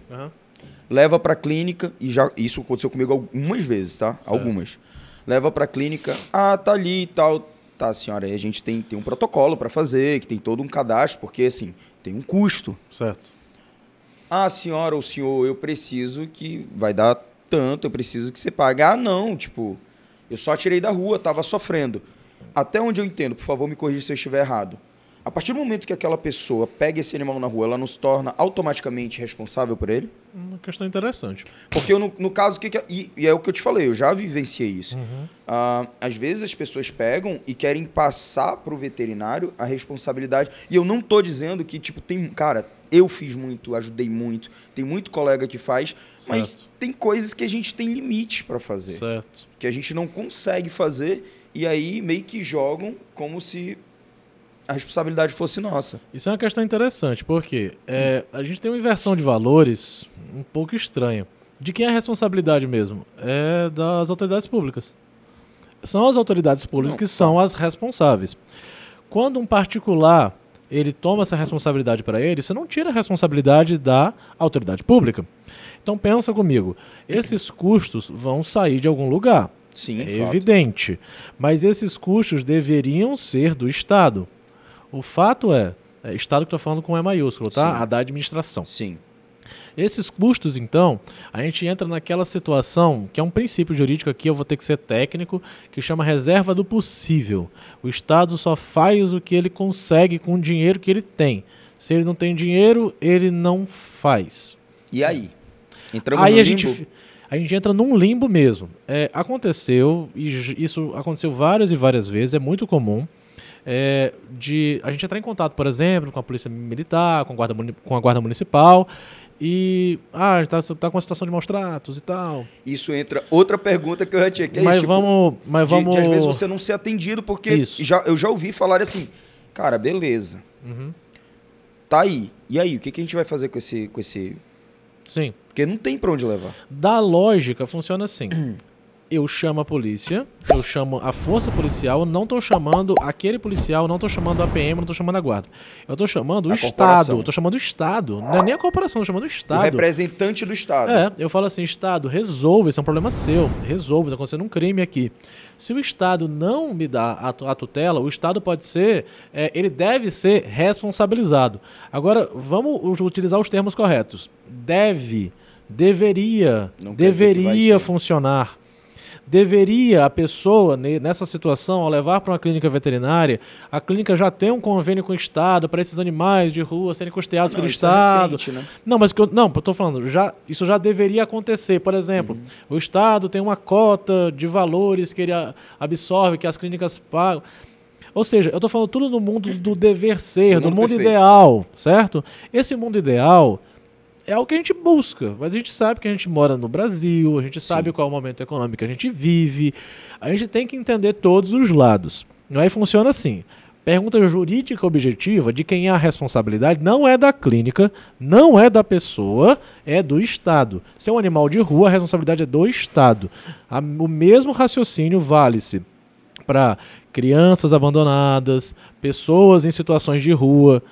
A: Leva pra clínica, e já isso aconteceu comigo algumas vezes, tá? Algumas. Leva pra clínica, ah, tá ali e tal. Tá, senhora, aí a gente tem, tem um protocolo pra fazer, que tem todo um cadastro, porque assim, tem um custo.
B: Certo.
A: Ah, senhora ou senhor, eu preciso que vai dar tanto, eu preciso que você pague. Ah, não, tipo, eu só tirei da rua, tava sofrendo. Até onde eu entendo, por favor, me corrija se eu estiver errado. A partir do momento que aquela pessoa pega esse animal na rua, ela não se torna automaticamente responsável por ele?
B: Uma questão interessante.
A: Porque eu, no, no caso, o que que é- e, e é o que eu te falei, eu já vivenciei isso. Ah, às vezes as pessoas pegam e querem passar pro veterinário a responsabilidade. E eu não tô dizendo que, tipo, tem. Cara, eu fiz muito, ajudei muito, tem muito colega que faz, mas
B: Certo.
A: tem coisas que a gente tem limites para fazer.
B: Certo.
A: Que a gente não consegue fazer, e aí meio que jogam como se a responsabilidade fosse nossa.
B: Isso é uma questão interessante, porque é, a gente tem uma inversão de valores um pouco estranha. De quem é a responsabilidade mesmo? É das autoridades públicas. São as autoridades públicas
A: Não,
B: que são as responsáveis. Quando um particular ele toma essa responsabilidade para ele, você não tira a responsabilidade da autoridade pública. Então pensa comigo, esses custos vão sair de algum lugar.
A: Sim,
B: É
A: fato.
B: evidente. Mas esses custos deveriam ser do Estado. O fato é, é Estado que estou falando com E maiúsculo, tá?
A: Sim.
B: A da administração.
A: Sim.
B: Esses custos, então, a gente entra naquela situação que é um princípio jurídico aqui, eu vou ter que ser técnico, que chama reserva do possível. O Estado só faz o que ele consegue com o dinheiro que ele tem. Se ele não tem dinheiro, ele não faz.
A: E aí? Entramos
B: Aí
A: no
B: a gente,
A: limbo?
B: fi- a gente entra num limbo mesmo. É, aconteceu, e isso aconteceu várias e várias vezes, é muito comum, é, de a gente entrar em contato, por exemplo, com a polícia militar, com a guarda, com a guarda municipal e ah, está tá com uma situação de maus tratos e tal.
A: Isso entra outra pergunta que eu já tinha que é
B: mas
A: isso, tipo,
B: vamos, mas
A: de,
B: vamos
A: de às vezes você não ser atendido porque
B: Isso.
A: já, eu já ouvi falar assim, cara, beleza,
B: Uhum.
A: tá aí. E aí, o que, que a gente vai fazer com esse, com esse,
B: Sim.
A: porque não tem pra onde levar.
B: Da lógica funciona assim. Eu chamo a polícia, eu chamo a força policial, não tô chamando aquele policial, não tô chamando a PM, não tô chamando a guarda. Eu tô chamando o
A: A
B: Estado,
A: corporação.
B: eu tô chamando o Estado. Não é nem a corporação, eu tô chamando o
A: O
B: Estado.
A: representante do Estado.
B: É, eu falo assim, Estado, resolva, isso é um problema seu. Resolva, está acontecendo um crime aqui. Se o Estado não me dá a, tu- a tutela, o Estado pode ser, é, ele deve ser responsabilizado. Agora, vamos utilizar os termos corretos. Deve, deveria, deveria funcionar. Deveria a pessoa, ne- nessa situação, ao levar para uma clínica veterinária, a clínica já tem um convênio com o Estado para esses animais de rua serem custeados
A: Não,
B: pelo
A: é
B: Estado.
A: recente, né?
B: Não, mas que eu, não, eu tô falando, já, isso já deveria acontecer. Por exemplo,
A: Uhum.
B: o Estado tem uma cota de valores que ele absorve, que as clínicas pagam. Ou seja, eu tô falando tudo no mundo do dever ser,
A: Do
B: do
A: mundo
B: mundo ideal, certo? Esse mundo ideal é o que a gente busca, mas a gente sabe que a gente mora no Brasil, a gente sabe
A: Sim.
B: qual é o momento econômico que a gente vive. A gente tem que entender todos os lados. Não é funciona assim. Pergunta jurídica objetiva de quem é a responsabilidade não é da clínica, não é da pessoa, é do Estado. Se é um animal de rua, a responsabilidade é do Estado. A- o mesmo raciocínio vale-se para crianças abandonadas, pessoas em situações de rua.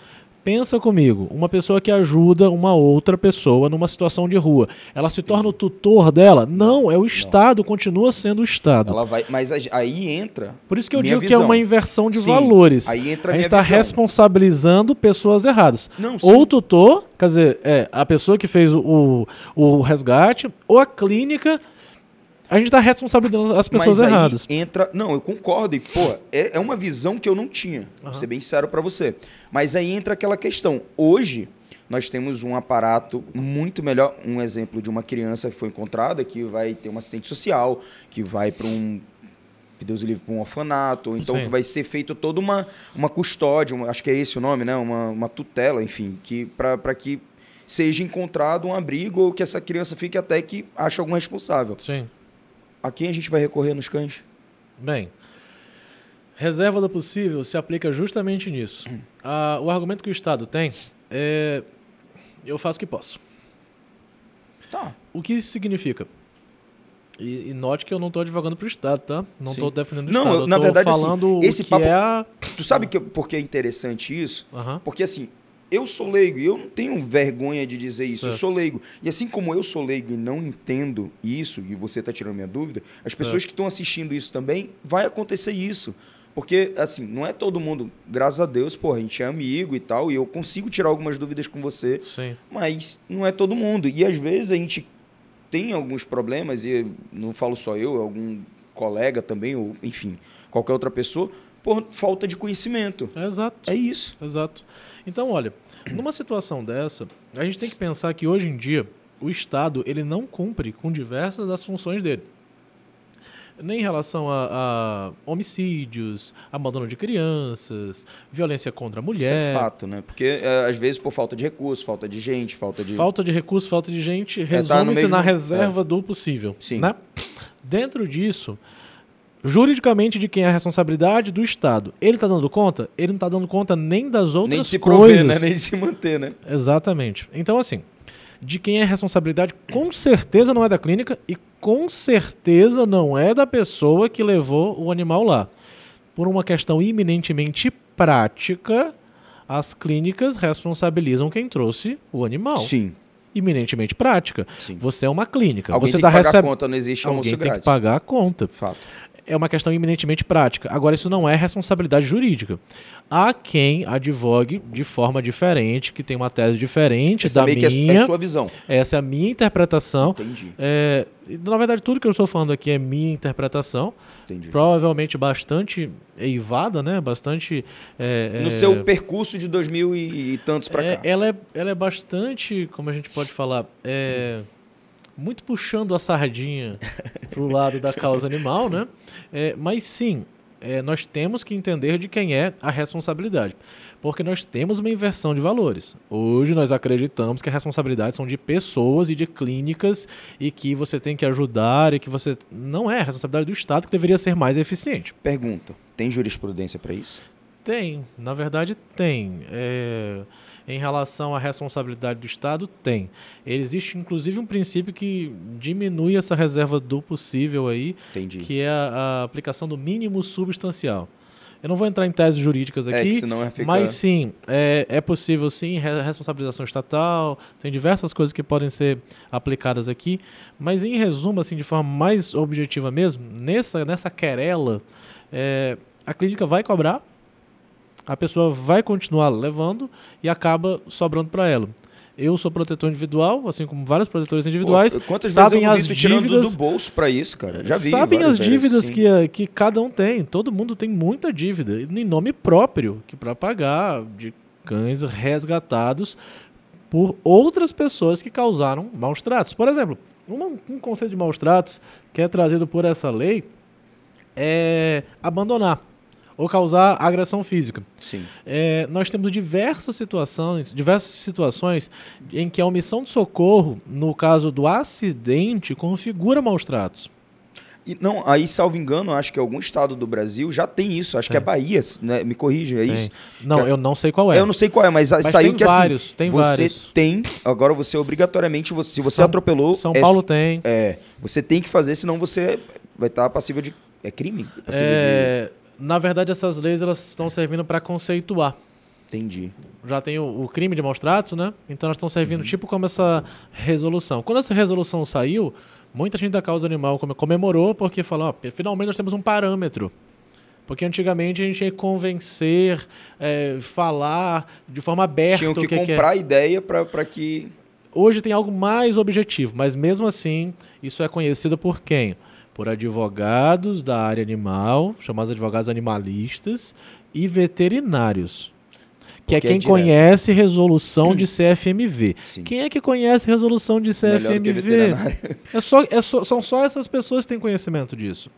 B: Pensa comigo, uma pessoa que ajuda uma outra pessoa numa situação de rua, ela se torna o tutor dela? Não, é o Estado, continua sendo o Estado.
A: Ela vai, mas aí entra.
B: Por isso que eu digo que é
A: visão.
B: uma inversão de
A: Sim,
B: valores.
A: Aí entra
B: a
A: a
B: gente está
A: visão.
B: responsabilizando pessoas erradas.
A: Não, sim.
B: Ou o tutor, quer dizer, é, a pessoa que fez o, o, o resgate, ou a clínica, a gente está responsabilizando as pessoas
A: mas aí
B: erradas.
A: entra. Não, eu concordo. E, pô, é, é uma visão que eu não tinha. Vou
B: Aham.
A: ser bem sincero pra você. Mas aí entra aquela questão. Hoje, nós temos um aparato muito melhor. Um exemplo de uma criança que foi encontrada, que vai ter um assistente social, que vai para um. Que Deus livre, para um orfanato, ou então
B: Sim.
A: que vai ser feito toda uma, uma custódia, uma- acho que é esse o nome, né? Uma, uma tutela, enfim, que para que seja encontrado um abrigo ou que essa criança fique até que ache algum responsável.
B: Sim.
A: A quem a gente vai recorrer nos cães?
B: Bem, reserva do possível se aplica justamente nisso. Ah, o argumento que o Estado tem é eu faço o que posso.
A: Tá.
B: O que isso significa? E, e note que eu não estou advogando para o Estado, tá? Não estou defendendo o
A: Não,
B: Estado.
A: eu-
B: eu
A: na verdade, assim,
B: falando
A: esse
B: o que
A: papo-
B: é a...
A: Tu sabe que, por que é interessante isso? Porque assim, eu sou leigo e eu não tenho vergonha de dizer isso. Eu
B: Certo.
A: sou leigo. E assim como eu sou leigo e não entendo isso, e você está tirando minha dúvida, as pessoas que estão assistindo isso também, vai acontecer isso. Porque, assim, não é todo mundo, graças a Deus, pô, a gente é amigo e tal, e eu consigo tirar algumas dúvidas com você,
B: Sim.
A: mas não é todo mundo. E às vezes a gente tem alguns problemas, e não falo só eu, algum colega também, ou enfim, qualquer outra pessoa, por falta de conhecimento.
B: Exato.
A: É isso.
B: Exato. Então, olha, numa situação dessa, a gente tem que pensar que hoje em dia o Estado ele não cumpre com diversas das funções dele. Nem em relação a, a homicídios, abandono de crianças, violência contra a
A: Isso
B: mulher,
A: é fato, né? Porque é, às vezes por falta de recursos, falta de gente, falta de.
B: falta de recursos, falta de gente,
A: tá
B: resume-se
A: mesmo-
B: na reserva do possível.
A: Sim.
B: Né? Dentro disso, juridicamente de quem é a responsabilidade do Estado. Ele está dando conta? Ele não está dando conta nem das outras
A: Nem de se
B: coisas.
A: prover, né? Nem se manter, né?
B: Exatamente. Então, assim, de quem é a responsabilidade, com certeza não é da clínica e com certeza não é da pessoa que levou o animal lá. Por uma questão eminentemente prática, as clínicas responsabilizam quem trouxe o animal.
A: Sim.
B: Eminentemente prática.
A: Sim.
B: Você é uma clínica.
A: Alguém
B: você
A: tem
B: tá
A: que pagar
B: receb-
A: a conta, não existe
B: Alguém
A: almoço
B: tem
A: grátis.
B: que pagar a conta
A: Fato.
B: É uma questão eminentemente prática. Agora, isso não é responsabilidade jurídica. Há quem advogue de forma diferente, que tem uma tese diferente
A: Essa
B: da
A: meio que é,
B: minha.
A: é sua visão.
B: Essa é a minha interpretação.
A: Entendi.
B: É, na verdade, tudo que eu estou falando aqui é minha interpretação.
A: Entendi.
B: Provavelmente bastante eivada, né? Bastante. é,
A: No
B: é,
A: seu percurso de 2000 e, e tantos pra
B: é,
A: cá.
B: ela, é, ela é bastante, como a gente pode falar, é, muito puxando a sardinha pro lado da causa animal, né? É, mas sim, é, nós temos que entender de quem é a responsabilidade. Porque nós temos uma inversão de valores. Hoje nós acreditamos que a responsabilidade são de pessoas e de clínicas e que você tem que ajudar e que você. Não é a responsabilidade do Estado que deveria ser mais eficiente.
A: Pergunta: tem jurisprudência para isso?
B: Tem, na verdade tem. É, em relação à responsabilidade do Estado, tem. Existe inclusive um princípio que diminui essa reserva do possível aí,
A: Entendi.
B: que é a, a aplicação do mínimo substancial. Eu não vou entrar em teses jurídicas
A: É,
B: aqui,
A: ia ficar-
B: mas sim, é, é possível sim, re- responsabilização estatal, tem diversas coisas que podem ser aplicadas aqui, mas em resumo, assim, de forma mais objetiva mesmo, nessa, nessa querela, é, a clínica vai cobrar, a pessoa vai continuar levando e acaba sobrando para ela. Eu sou protetor individual, assim como vários protetores individuais,
A: Pô, quantas
B: sabem
A: vezes eu vi
B: as dívidas
A: do bolso para isso, cara? Já vi.
B: Sabem as
A: vezes,
B: dívidas
A: sim.
B: que, a- que cada um tem. Todo mundo tem muita dívida, em nome próprio, que para pagar de cães resgatados por outras pessoas que causaram maus tratos. Por exemplo, uma- um conceito de maus tratos que é trazido por essa lei é abandonar ou causar agressão física.
A: Sim.
B: É, nós temos diversas situações, diversas situações em que a omissão de socorro, no caso do acidente, configura maus tratos.
A: E, não, aí, salvo engano, acho que algum estado do Brasil já tem isso. Acho que é
B: Tem.
A: Bahia, né? Me corrija, é
B: Tem.
A: isso?
B: Não,
A: Que-
B: eu não sei qual é.
A: Eu não sei qual é, mas,
B: Mas
A: saiu
B: tem
A: que
B: vários,
A: assim,
B: tem
A: você
B: vários.
A: tem, agora você obrigatoriamente, você, se você
B: São-
A: atropelou,
B: São
A: é,
B: Paulo tem.
A: é, você tem que fazer, senão você vai estar passível de, é crime? Passível
B: É, Na verdade, essas leis elas estão servindo para conceituar.
A: entendi.
B: Já tem o, o crime de maus tratos, né? Então elas estão servindo
A: Uhum.
B: tipo como essa resolução. Quando essa resolução saiu, muita gente da causa animal come- comemorou porque falou, ó, finalmente nós temos um parâmetro. Porque antigamente a gente tinha que convencer, é, falar de forma aberta
A: Tinham que,
B: que, que é.
A: comprar a ideia para que...
B: Hoje tem algo mais objetivo, mas mesmo assim, isso é conhecido por quem? Por advogados da área animal, chamados advogados animalistas, e veterinários. Que é
A: Porque é
B: quem
A: direto.
B: conhece resolução de CFMV.
A: Sim.
B: Quem é que conhece resolução de CFMV? É só, é só- são só essas pessoas que têm conhecimento disso.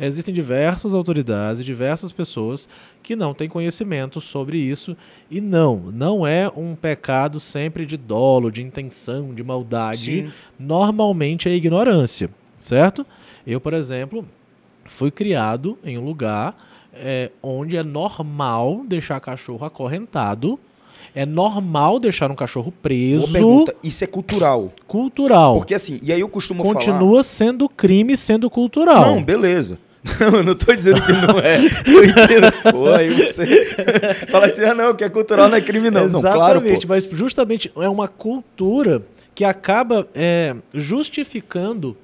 B: Existem diversas autoridades e diversas pessoas que não têm conhecimento sobre isso. E não, não é um pecado sempre de dolo, de intenção, de maldade.
A: Sim.
B: Normalmente é ignorância, certo? Eu, por exemplo, fui criado em um lugar é, onde é normal deixar cachorro acorrentado. É normal deixar um cachorro preso.
A: Pergunta. Isso é cultural.
B: Cultural.
A: Porque assim, e aí eu costumo falar...
B: Continua sendo crime, sendo cultural.
A: Não, beleza. Não, eu não tô dizendo que não é. Eu entendo. Pô, aí você fala assim, ah, não, que é cultural não é crime, não. Não, claro, pô.
B: Exatamente, mas justamente é uma cultura que acaba é, justificando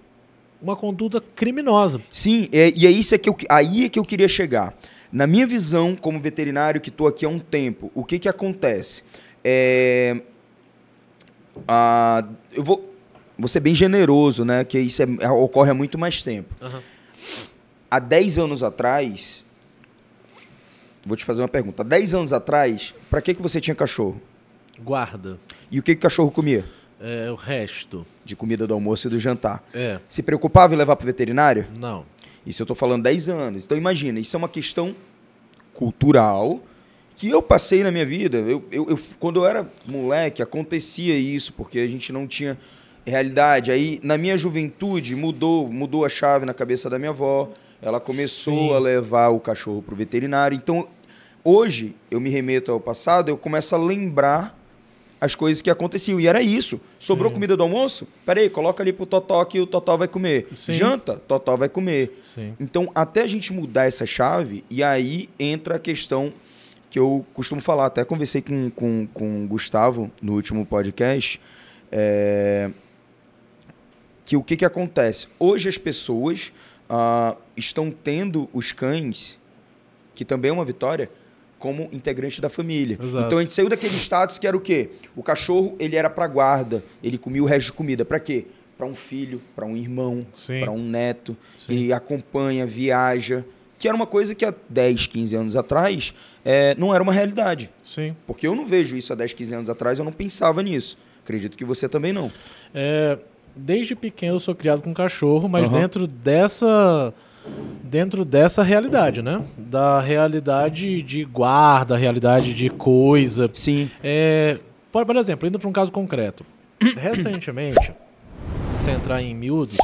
B: uma conduta criminosa.
A: Sim, é- e é isso é que eu, aí é que eu queria chegar. Na minha visão, como veterinário que estou aqui há um tempo, o que que acontece? É, ah, eu vou, vou ser bem generoso, né? Que isso é- ocorre há muito mais tempo. Há 10 anos atrás, vou te fazer uma pergunta. Há 10 anos atrás, para que, que você tinha cachorro?
B: Guarda.
A: E o que, que o cachorro comia?
B: É, o resto.
A: De comida do almoço e do jantar.
B: É.
A: Se preocupava em levar para o veterinário?
B: Não.
A: Isso eu tô falando 10 anos. Então imagina, isso é uma questão cultural que eu passei na minha vida. Eu, eu, eu- quando eu era moleque, acontecia isso, porque a gente não tinha realidade. Aí, na minha juventude, mudou, mudou a chave na cabeça da minha avó. Ela começou
B: Sim.
A: a levar o cachorro pro veterinário. Então, hoje, eu me remeto ao passado, eu começo a lembrar as coisas que aconteciam. E era isso. Sobrou
B: Sim.
A: comida do almoço? Peraí, coloca ali pro Totó que o Totó vai comer.
B: Sim.
A: Janta? Totó vai comer.
B: Sim.
A: Então, até a gente mudar essa chave, e aí entra a questão que eu costumo falar, até conversei com, com, com o Gustavo no último podcast, é, que o que, que acontece? Hoje as pessoas ah, estão tendo os cães, que também é uma vitória, como integrante da família.
B: Exato.
A: Então a gente saiu daquele status que era o quê? O cachorro, ele era para guarda, ele comia o resto de comida. Para quê? Para um filho, para um irmão, para um neto,
B: Sim.
A: que acompanha, viaja, que era uma coisa que há 10, 15 anos atrás eh, não era uma realidade.
B: Sim.
A: Porque eu não vejo isso há 10, 15 anos atrás, eu não pensava nisso. Acredito que você também não.
B: É, desde pequeno eu sou criado com cachorro, mas
A: Aham.
B: dentro dessa dentro dessa realidade, né? Da realidade de guarda, realidade de coisa.
A: Sim.
B: É, por, por exemplo, indo para um caso concreto. Recentemente, sem entrar em miúdos,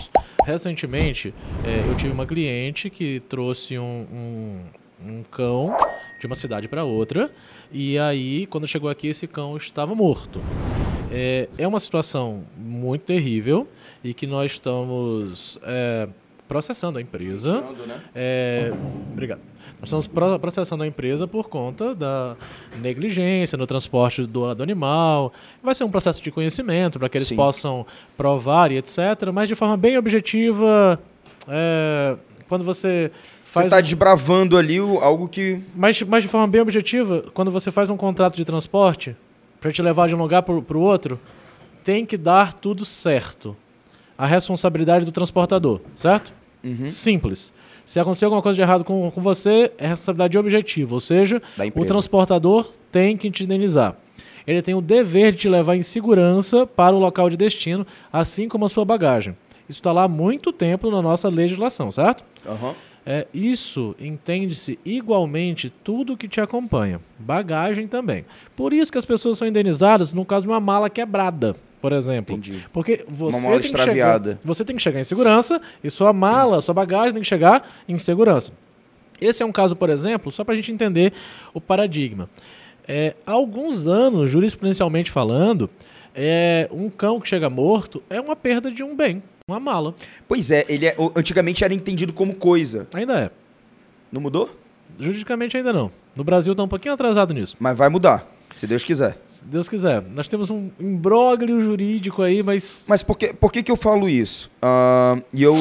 B: recentemente é, eu tive uma cliente que trouxe um, um, um cão de uma cidade para outra e aí, quando chegou aqui, esse cão estava morto. É, é uma situação muito terrível e que nós estamos é, processando a empresa.
A: Né?
B: É, obrigado. Nós estamos pro- processando a empresa por conta da negligência no transporte do, do animal. Vai ser um processo de conhecimento para que eles
A: Sim.
B: possam provar e etc. Mas de forma bem objetiva, é, quando você
A: Você está desbravando ali o- algo que.
B: mas, mas de forma bem objetiva, quando você faz um contrato de transporte para te levar de um lugar para o outro, tem que dar tudo certo. A responsabilidade do transportador, certo?
A: Uhum.
B: Simples. Se acontecer alguma coisa de errado com, com você, é responsabilidade objetiva, ou seja, o transportador tem que te indenizar. Ele tem o dever de te levar em segurança para o local de destino, assim como a sua bagagem. Isso está lá há muito tempo na nossa legislação, certo?
A: Aham.
B: É, isso entende-se igualmente tudo que te acompanha. Bagagem também. Por isso que as pessoas são indenizadas no caso de uma mala quebrada, por exemplo.
A: Entendi.
B: Porque você tem, chegar, você tem que chegar em segurança e sua mala, sua bagagem tem que chegar em segurança. Esse é um caso, por exemplo, só para a gente entender o paradigma. É, há alguns anos, jurisprudencialmente falando, é, um cão que chega morto é uma perda de um bem, uma mala.
A: Pois é, ele é, antigamente era entendido como coisa.
B: Ainda é.
A: Não mudou?
B: Juridicamente ainda não. No Brasil está um pouquinho atrasado nisso.
A: Mas vai mudar, se Deus quiser.
B: Se Deus quiser. Nós temos um imbróglio jurídico aí, mas.
A: Mas por que, por que, que eu falo isso? Ah, e eu,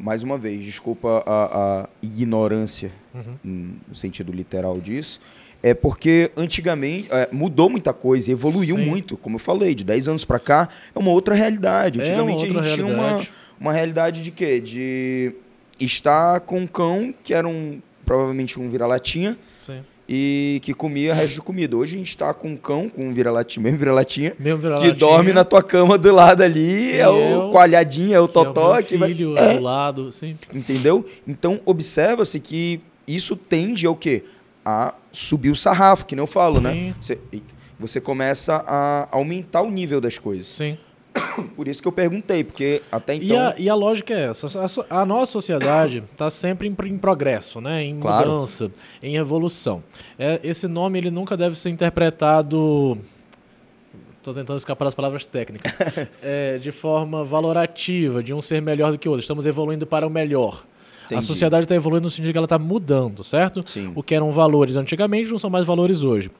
A: mais uma vez, desculpa a, a ignorância
B: Uhum.
A: hum, no sentido literal disso, é porque antigamente é, mudou muita coisa, evoluiu
B: Sim.
A: muito. Como eu falei, de 10 anos pra cá é uma outra realidade.
B: É
A: Antigamente
B: uma
A: a gente
B: outra
A: tinha uma,
B: realidade.
A: uma realidade de quê? De estar com um cão que era um provavelmente um vira-latinha. E que comia resto de comida. Hoje a gente está com um cão, com um vira-latinha, mesmo vira-latinha,
B: virar
A: que dorme na tua cama do lado ali, é
B: é
A: o coalhadinho, é o totó,
B: que é o meu
A: vai-
B: filho
A: É,
B: ao lado, sim.
A: entendeu? Então observa-se que isso tende ao quê? A subir o sarrafo, que nem eu falo, né?
B: Sim.
A: Você, eita, você começa a aumentar o nível das coisas.
B: Sim.
A: Por isso que eu perguntei, porque até
B: E,
A: então...
B: a, e a lógica é essa. A, a nossa sociedade está sempre em, em progresso, né? em
A: Claro.
B: mudança, em evolução. É, esse nome ele nunca deve ser interpretado. Estou tentando escapar das palavras técnicas. É, de forma valorativa, de um ser melhor do que o outro. Estamos evoluindo para o melhor. A
A: Entendi.
B: sociedade está evoluindo no sentido que ela está mudando, certo?
A: Sim.
B: O que eram valores antigamente não são mais valores hoje.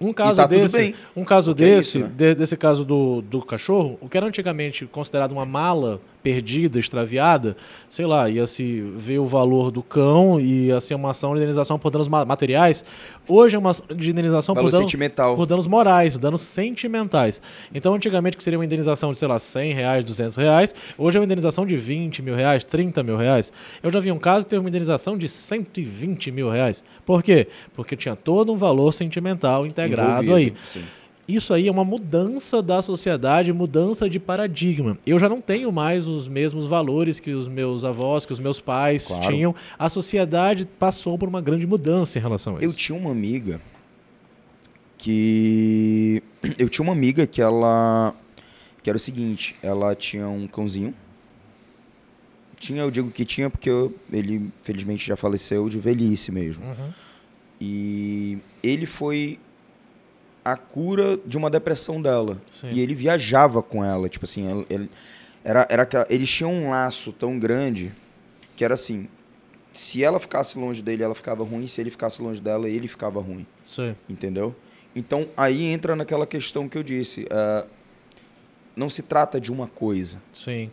B: Um caso
A: tá
B: desse, um caso
A: porque é
B: desse,
A: isso, né?
B: de- desse caso do, do cachorro, o que era antigamente considerado uma mala perdida, extraviada, sei lá, ia se ver o valor do cão e ia ser uma ação de indenização por danos ma- materiais. Hoje é uma ação de indenização por danos,
A: sentimental.
B: por danos morais, danos sentimentais. Então, antigamente, que seria uma indenização de, sei lá, 100 reais, 200 reais, hoje é uma indenização de 20 mil reais, 30 mil reais. Eu já vi um caso que teve uma indenização de 120 mil reais. Por quê? Porque tinha todo um valor sentimental integrado
A: envolvido,
B: aí.
A: Sim.
B: Isso aí é uma mudança da sociedade, mudança de paradigma. Eu já não tenho mais os mesmos valores que os meus avós, que os meus pais
A: Claro.
B: tinham. A sociedade passou por uma grande mudança em relação a
A: Eu
B: isso.
A: tinha uma amiga que. Eu tinha uma amiga que ela. Que era o seguinte: ela tinha um cãozinho. Tinha, eu digo que tinha porque eu- ele, felizmente, já faleceu de velhice mesmo.
B: Uhum.
A: E ele foi a cura de uma depressão dela.
B: Sim.
A: E ele viajava com ela. Tipo assim, ela- ele, era, era, aquela- eles tinham um laço tão grande que era assim: se ela ficasse longe dele, ela ficava ruim. Se ele ficasse longe dela, ele ficava ruim.
B: Sei.
A: Entendeu? Então aí entra naquela questão que eu disse. ah, não se trata de uma coisa,
B: Sim.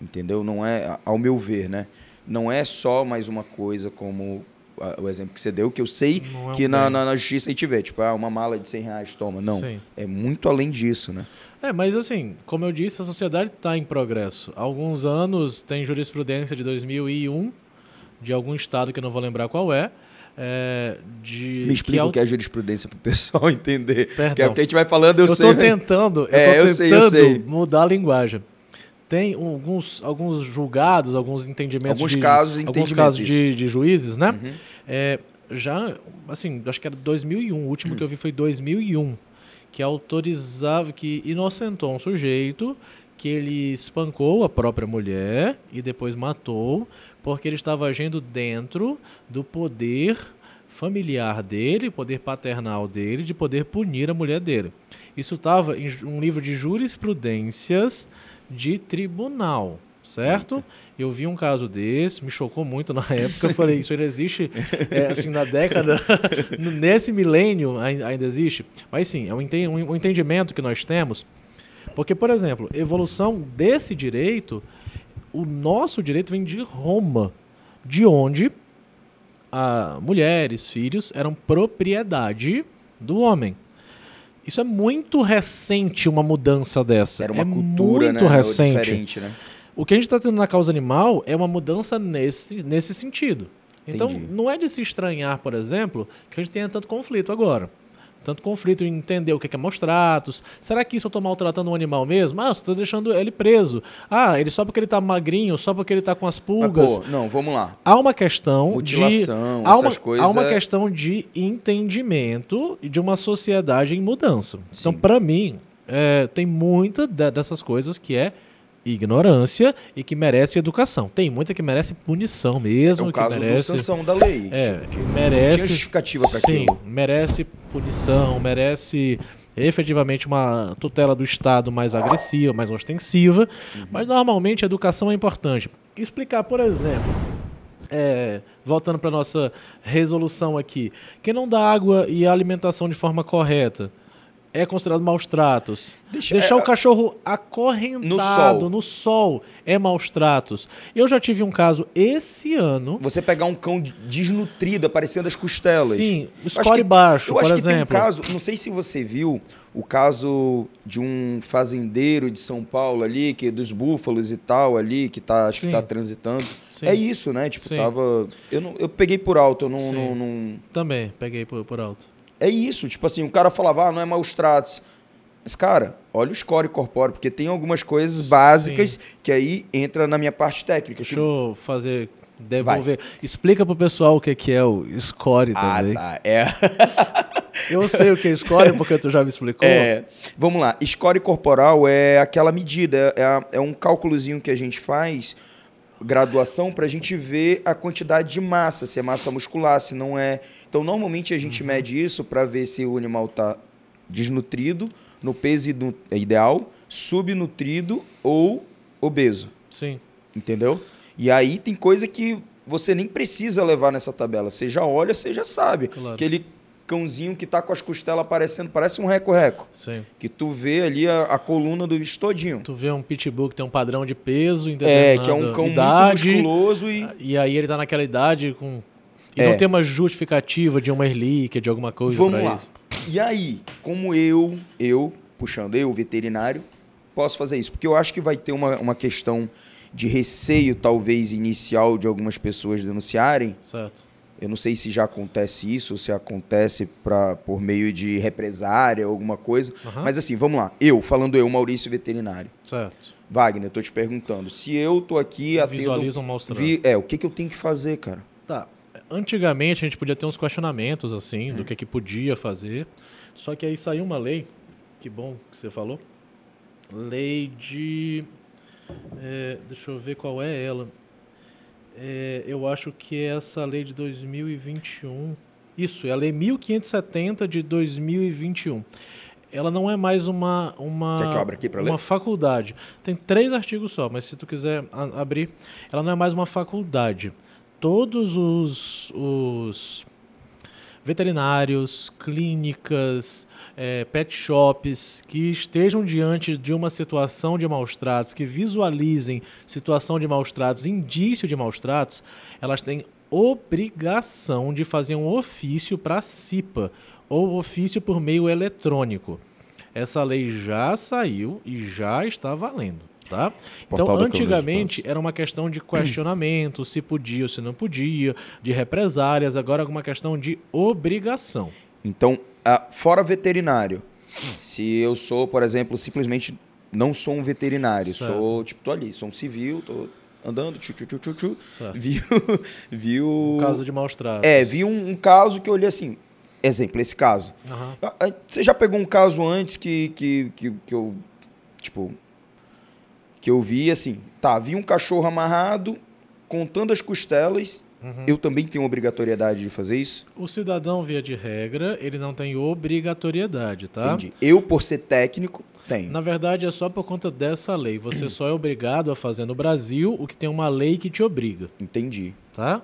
A: entendeu? Não é, ao meu ver, né? Não é só mais uma coisa como o exemplo que você deu, que eu sei
B: é
A: que
B: um
A: na,
B: bem.
A: na, na justiça a gente vê, tipo, ah, uma mala de 100 reais, toma. Não,
B: Sim.
A: é muito além disso, né?
B: É, mas assim, como eu disse, a sociedade está em progresso. Há alguns anos tem jurisprudência de 2001, de algum estado que eu não vou lembrar qual é, é, de...
A: Me explica o que é jurisprudência pro pessoal entender.
B: Perdão.
A: Que é o que a gente vai falando, eu,
B: Eu
A: sei.
B: estou
A: né?
B: tentando, eu
A: É,
B: tô
A: eu sei, eu
B: tentando
A: sei.
B: mudar a linguagem. Tem alguns, alguns julgados, alguns entendimentos.
A: Alguns
B: de,
A: casos,
B: alguns
A: entendimentos,
B: casos de, de juízes, né?
A: Uhum.
B: É, já, assim, acho que era 2001, o último que eu vi foi 2001, que autorizava, que inocentou um sujeito que ele espancou a própria mulher e depois matou, porque ele estava agindo dentro do poder familiar dele, poder paternal dele, de poder punir a mulher dele. Isso estava em um livro de jurisprudências de tribunal, certo? Eu vi um caso desse, me chocou muito na época. Eu falei, isso ainda existe, é, assim, na década, nesse milênio ai- ainda existe. Mas sim, é um enten- um entendimento que nós temos. Porque, por exemplo, evolução desse direito, o nosso direito vem de Roma, de onde a mulheres, filhos eram propriedade do homem. Isso é muito recente uma mudança dessa.
A: Era uma
B: é
A: cultura,
B: muito
A: né?
B: recente.
A: Né?
B: O que a gente está tendo na causa animal é uma mudança nesse, nesse sentido. Então,
A: Entendi.
B: não é de se estranhar, por exemplo, que a gente tenha tanto conflito agora. Tanto conflito em entender o que é maus tratos. Será que isso eu estou maltratando um animal mesmo? Ah, estou deixando ele preso. Ah, ele só porque ele está magrinho, só porque ele está com as
A: Mas,
B: pulgas.
A: pô, não, vamos lá.
B: Há uma questão
A: Mutilação,
B: de há uma,
A: coisas.
B: há uma
A: é-
B: questão de entendimento e de uma sociedade em mudança. Então,
A: Sim.
B: para mim, é, tem muita de- dessas coisas que é ignorância e que merece educação. Tem muita que merece punição
A: É
B: mesmo,
A: o caso
B: que
A: do
B: merece
A: sanção da lei.
B: é,
A: que
B: merece
A: tinha justificativa
B: sim,
A: aquilo.
B: merece punição, merece efetivamente uma tutela do Estado mais agressiva, mais ostensiva,
A: Uhum.
B: mas normalmente a educação é importante. Explicar, por exemplo, é, voltando para nossa resolução aqui, quem não dá água e alimentação de forma correta é considerado maus tratos.
A: Deixa-
B: Deixar
A: é,
B: o cachorro acorrentado
A: No sol.
B: no sol é maus tratos. Eu já tive um caso esse ano.
A: Você pegar um cão desnutrido, aparecendo as costelas.
B: Sim,
A: Eu acho
B: score
A: que-
B: baixo,
A: Eu
B: por
A: acho que
B: exemplo.
A: tem um caso, não sei se você viu, o caso de um fazendeiro de São Paulo ali, que é dos búfalos e tal ali, que tá, acho
B: Sim.
A: que tá transitando.
B: Sim.
A: É isso, né? Tipo,
B: Sim.
A: tava. Eu, não, eu peguei por alto, eu não, não, não-
B: Também, peguei por, por alto.
A: É isso, tipo assim, o cara falava, ah, não é maus tratos. Mas, cara, olha o score corpóreo, porque tem algumas coisas básicas que aí entra na minha parte técnica.
B: Deixa
A: que-
B: eu fazer. Devolver. Explica pro pessoal o que que é o score
A: Ah,
B: também.
A: tá. É.
B: Eu sei o que é score porque tu já me explicou.
A: É, vamos lá. Score corporal é aquela medida, é, é um cálculozinho que a gente faz, graduação, para a gente ver a quantidade de massa, se é massa muscular, se não é. Então, normalmente a gente mede isso para ver se o animal está desnutrido, no peso ideal, subnutrido ou obeso.
B: Sim.
A: Entendeu? E aí tem coisa que você nem precisa levar nessa tabela. Você já olha, você já sabe.
B: Claro.
A: Aquele cãozinho que tá com as costelas aparecendo, parece um reco-reco.
B: Sim.
A: Que tu vê ali a, a coluna do bicho todinho.
B: Tu vê um pitbull que tem um padrão de peso em
A: É, que é um cão
B: idade,
A: muito musculoso e.
B: E aí ele tá naquela idade com. E
A: É.
B: não tem uma justificativa de uma relíquia, de alguma coisa
A: Vamos lá.
B: isso.
A: E aí, como eu, eu, puxando eu, veterinário, posso fazer isso? Porque eu acho que vai ter uma, uma questão de receio, talvez, inicial de algumas pessoas denunciarem.
B: Certo.
A: Eu não sei se já acontece isso, se acontece pra, por meio de represária ou alguma coisa.
B: Aham.
A: Mas assim, vamos lá. Eu, falando eu, Maurício Veterinário.
B: Certo.
A: Wagner, eu tô te perguntando. Se eu tô aqui atendo...
B: Visualizam maus tratos.
A: vi- É, o que, que eu tenho que fazer, cara?
B: Tá. Antigamente a gente podia ter uns questionamentos assim
A: Hum.
B: do que que podia fazer. Só que aí saiu uma lei, que bom que você falou. Lei de. é, deixa eu ver qual é ela. É, eu acho que é essa lei de 2021. Isso, é a lei 1570 de 2021. Ela não é mais uma uma uma faculdade. Tem três artigos só, mas se tu quiser abrir, ela não é mais uma faculdade. Todos os, os veterinários, clínicas, eh, pet shops que estejam diante de uma situação de maus tratos, que visualizem situação de maus tratos, indício de maus tratos, elas têm obrigação de fazer um ofício para a CIPA ou ofício por meio eletrônico. Essa lei já saiu e já está valendo, tá? Então, antigamente era uma questão de questionamento, se podia ou se não podia, de represálias, agora é uma questão de obrigação.
A: Então, fora veterinário, se eu sou, por exemplo, simplesmente não sou um veterinário,
B: Certo.
A: sou, tipo, tô ali, sou um civil, tô andando, tchu, tchu, tchu, tchu, tchu.
B: Certo.
A: Vi, vi o...
B: Um caso de maus tratos.
A: É, vi um, um caso que eu olhei assim, exemplo, esse caso. Ah, ah, Você já pegou um caso antes que, que, que, que eu, tipo, que eu vi assim, tá, vi um cachorro amarrado, contando as costelas,
B: Uhum.
A: eu também tenho obrigatoriedade de fazer isso?
B: O cidadão, via de regra, ele não tem obrigatoriedade, tá?
A: Entendi. Eu, por ser técnico, tenho.
B: Na verdade, é só por conta dessa lei. Você só é obrigado a fazer no Brasil o que tem uma lei que te obriga,
A: Entendi.
B: tá?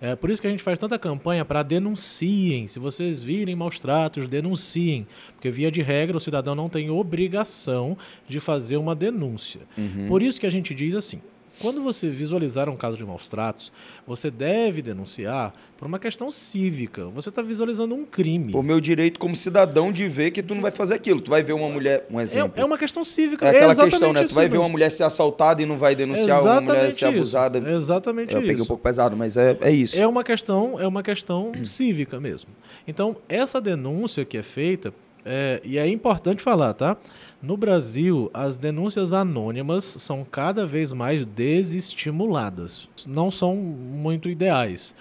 B: É por isso que a gente faz tanta campanha para denunciem. Se vocês virem maus tratos, denunciem. Porque, via de regra, o cidadão não tem obrigação de fazer uma denúncia.
A: Uhum.
B: Por isso que a gente diz assim: quando você visualizar um caso de maus tratos, você deve denunciar por uma questão cívica. Você está visualizando um crime.
A: O meu direito como cidadão de ver que tu não vai fazer aquilo. Tu vai ver uma mulher, um exemplo.
B: É, é uma questão cívica.
A: É aquela
B: exatamente
A: questão, né? Tu vai ver uma mulher ser assaltada e não vai denunciar, uma mulher ser
B: isso.
A: abusada.
B: Exatamente
A: Eu peguei
B: isso.
A: um pouco pesado, mas é, é isso.
B: É uma questão, é uma questão cívica mesmo. Então, essa denúncia que é feita, é, e é importante falar, tá? No Brasil, as denúncias anônimas são cada vez mais desestimuladas. Não são muito ideais.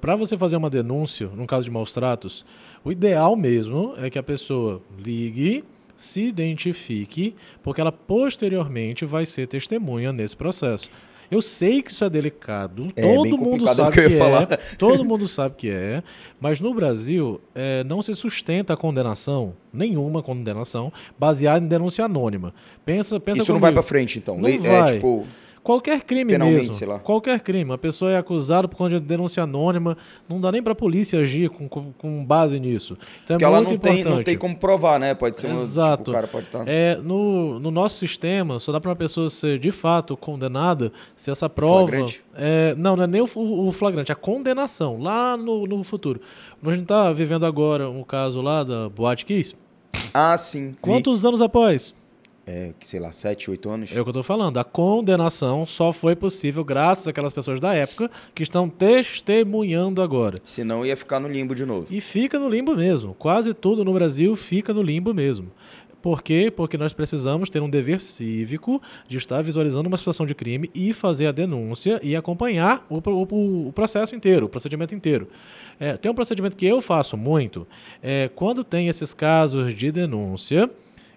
B: Para você fazer uma denúncia, no caso de maus tratos, o ideal mesmo é que a pessoa ligue, se identifique, porque ela posteriormente vai ser testemunha nesse processo. Eu sei que isso é delicado,
A: É,
B: todo mundo
A: é
B: sabe
A: que
B: que, é, todo mundo sabe que é, mas no Brasil é, não se sustenta a condenação, nenhuma condenação, baseada em denúncia anônima. Pensa, pensa
A: Isso não vai
B: comigo.
A: pra frente, então.
B: Não
A: É
B: vai.
A: tipo.
B: Qualquer crime
A: Penalmente,
B: mesmo.
A: sei lá.
B: Qualquer crime. A pessoa é acusada por conta de denúncia anônima. Não dá nem pra polícia agir com, com, com base nisso. Então
A: Porque
B: é
A: ela não tem,
B: importante.
A: não tem como provar, né? Pode ser uma.
B: Exato.
A: Tipo, o cara pode estar.
B: É, no, no nosso sistema, só dá para uma pessoa ser de fato condenada se essa prova.
A: Flagrante?
B: É, não, não é nem o, o flagrante, a condenação, lá no, no futuro. A gente está vivendo agora um caso lá da Boate Kiss.
A: Ah, sim. vi.
B: Quantos anos após?
A: É, que sei lá, 7, 8 anos.
B: É o que eu tô falando. A condenação só foi possível graças àquelas pessoas da época que estão testemunhando agora.
A: Senão ia ficar no limbo de novo.
B: E fica no limbo mesmo. Quase tudo no Brasil fica no limbo mesmo. Por quê? Porque nós precisamos ter um dever cívico de estar visualizando uma situação de crime e fazer a denúncia e acompanhar o, o- o processo inteiro, o procedimento inteiro. É, tem um procedimento que eu faço muito. É, quando tem esses casos de denúncia,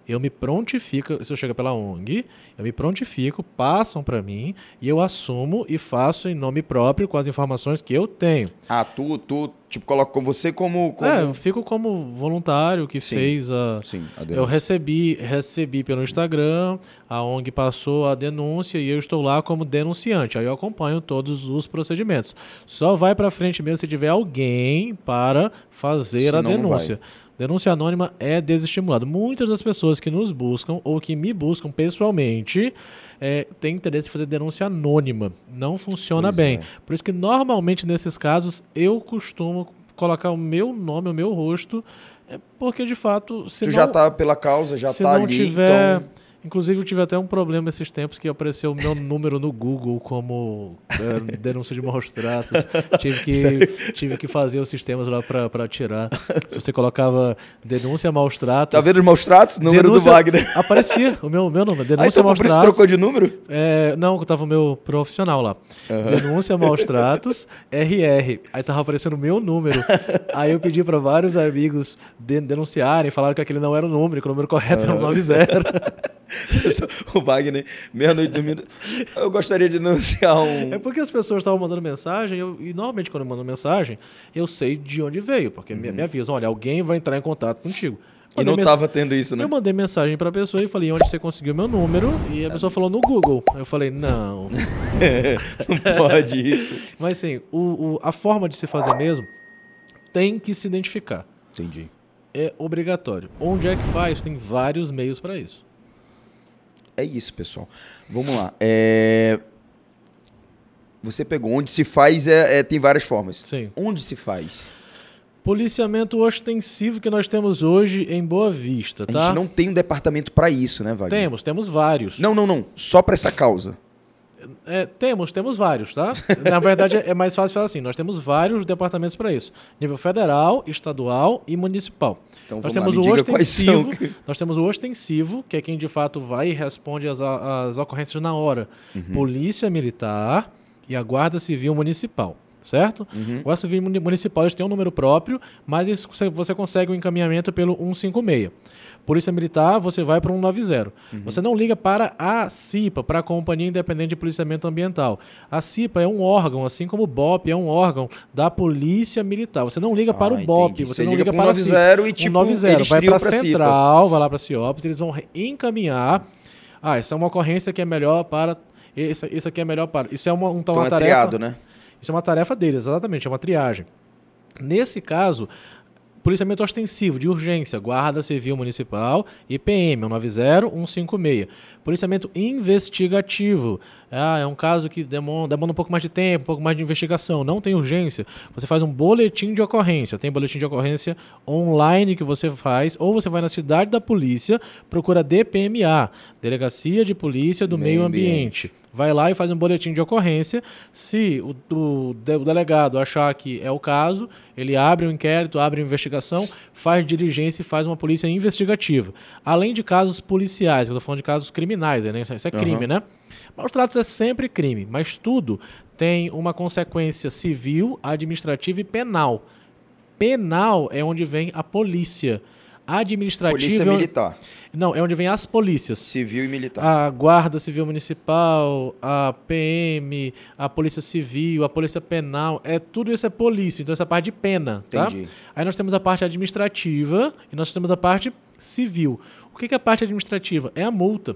B: eu me prontifico, se eu chego pela ONG, eu me prontifico, passam para mim e eu assumo e faço em nome próprio com as informações que eu tenho.
A: Ah, tu, tu, tipo, coloca com você como. como...
B: É, eu fico como voluntário que
A: Sim.
B: fez a.
A: Sim, a
B: Eu recebi, recebi pelo Instagram, a ONG passou a denúncia e eu estou lá como denunciante. Aí eu acompanho todos os procedimentos. Só vai para frente mesmo se tiver alguém para fazer
A: Senão
B: a
A: não
B: denúncia. Denúncia anônima é desestimulado. Muitas das pessoas que nos buscam ou que me buscam pessoalmente é, têm interesse em fazer denúncia anônima. Não funciona
A: Pois
B: bem.
A: é.
B: Por isso que normalmente nesses casos eu costumo colocar o meu nome, o meu rosto, é, porque de fato, se
A: Tu
B: não,
A: já tá pela causa, já tá
B: não
A: ali.
B: tiver,
A: Então,
B: inclusive eu tive até um problema esses tempos que apareceu o meu número no Google como é, denúncia de maus tratos. tive que tive que fazer os sistemas lá pra pra tirar. Se você colocava denúncia maus tratos,
A: tá vendo os maus tratos? Número
B: denúncia-
A: do Wagner.
B: Aparecia o meu meu nome,
A: Aí
B: denúncia
A: então
B: maus tratos.
A: trocou de número?
B: É, não, tava o meu profissional lá. Denúncia maus tratos, RR. Aí tava aparecendo o meu número. Aí eu pedi pra vários amigos de- denunciarem, falaram que aquele não era o número, que o número correto era o 90.
A: o Wagner, meia-noite dormindo. Eu gostaria de denunciar um.
B: É porque as pessoas estavam mandando mensagem, eu- e normalmente quando eu mando mensagem, eu sei de onde veio, porque me, me avisam, olha, alguém vai entrar em contato contigo.
A: E não
B: mens-
A: tava tendo isso, né?
B: Eu mandei mensagem pra pessoa e falei, onde você conseguiu meu número? E a pessoa falou, no Google. Eu falei, não.
A: Não pode isso.
B: Mas assim, o, o- a forma de se fazer mesmo tem que se identificar.
A: Entendi.
B: É obrigatório. Onde é que faz? Tem vários meios para isso.
A: É isso, pessoal. Vamos lá. É... Você pegou. Onde se faz é, é- tem várias formas.
B: Sim.
A: Onde se faz?
B: Policiamento ostensivo que nós temos hoje em Boa Vista,
A: A
B: tá?
A: gente não tem um departamento pra isso, né, Wagner?
B: Temos, temos vários.
A: Não, não, não. Só pra essa causa.
B: É, temos, temos vários, tá? Na verdade, é mais fácil falar assim. Nós temos vários departamentos para isso: nível federal, estadual e municipal.
A: Então,
B: nós temos
A: lá,
B: o ostensivo. Nós temos o ostensivo, que é quem de fato vai e responde às, às ocorrências na hora.
A: Uhum.
B: Polícia Militar e a Guarda Civil Municipal. Certo?
A: Uhum.
B: O Muni- Municipal têm um número próprio, mas isso você- consegue um encaminhamento pelo 156. Polícia Militar, você vai para o 190.
A: Uhum.
B: Você não liga para a CIPA, para a Companhia Independente de Policiamento Ambiental. A CIPA é um órgão, assim como o BOP é um órgão da Polícia Militar. Você não liga para
A: Ah,
B: o BOP,
A: entendi.
B: você,
A: Você
B: não
A: liga
B: liga para a CIPA.
A: 190 e, tipo,
B: 190,
A: eles
B: vai para a
A: CIPA.
B: central, vai lá para a CIOPS, eles vão encaminhar. Ah, essa é uma ocorrência que é melhor para... Esse, esse aqui é melhor para... Isso é uma, um,
A: Então
B: uma
A: é
B: tarefa...
A: triado, né?
B: Isso é uma tarefa deles, exatamente, é uma triagem. Nesse caso, policiamento ostensivo de urgência, Guarda Civil Municipal e PM, 190, 156. Policiamento investigativo. Ah, é um caso que demanda, demanda um pouco mais de tempo, um pouco mais de investigação, não tem urgência. Você faz um boletim de ocorrência. Tem boletim de ocorrência online que você faz, ou você vai na cidade da polícia, procura DPMA, Delegacia de Polícia do Meio,
A: Meio
B: Ambiente. Vai lá e faz um boletim de ocorrência. Se o, o o delegado achar que é o caso, ele abre um inquérito, abre uma investigação, faz diligência e faz uma polícia investigativa. Além de casos policiais, eu estou falando de casos criminais, né? isso isso é crime,
A: Aham.
B: né? Maus tratos é sempre crime, mas tudo tem uma consequência civil, administrativa e penal. Penal é onde vem a polícia. Administrativa
A: Polícia
B: é
A: Militar.
B: Não, é onde vem as polícias
A: Civil e Militar.
B: a Guarda Civil Municipal, a PM, a Polícia Civil, a Polícia Penal, é tudo isso é polícia, então essa é parte de pena, tá?
A: Entendi.
B: Aí nós temos a parte administrativa e nós temos a parte civil. O que é a parte administrativa? É a multa.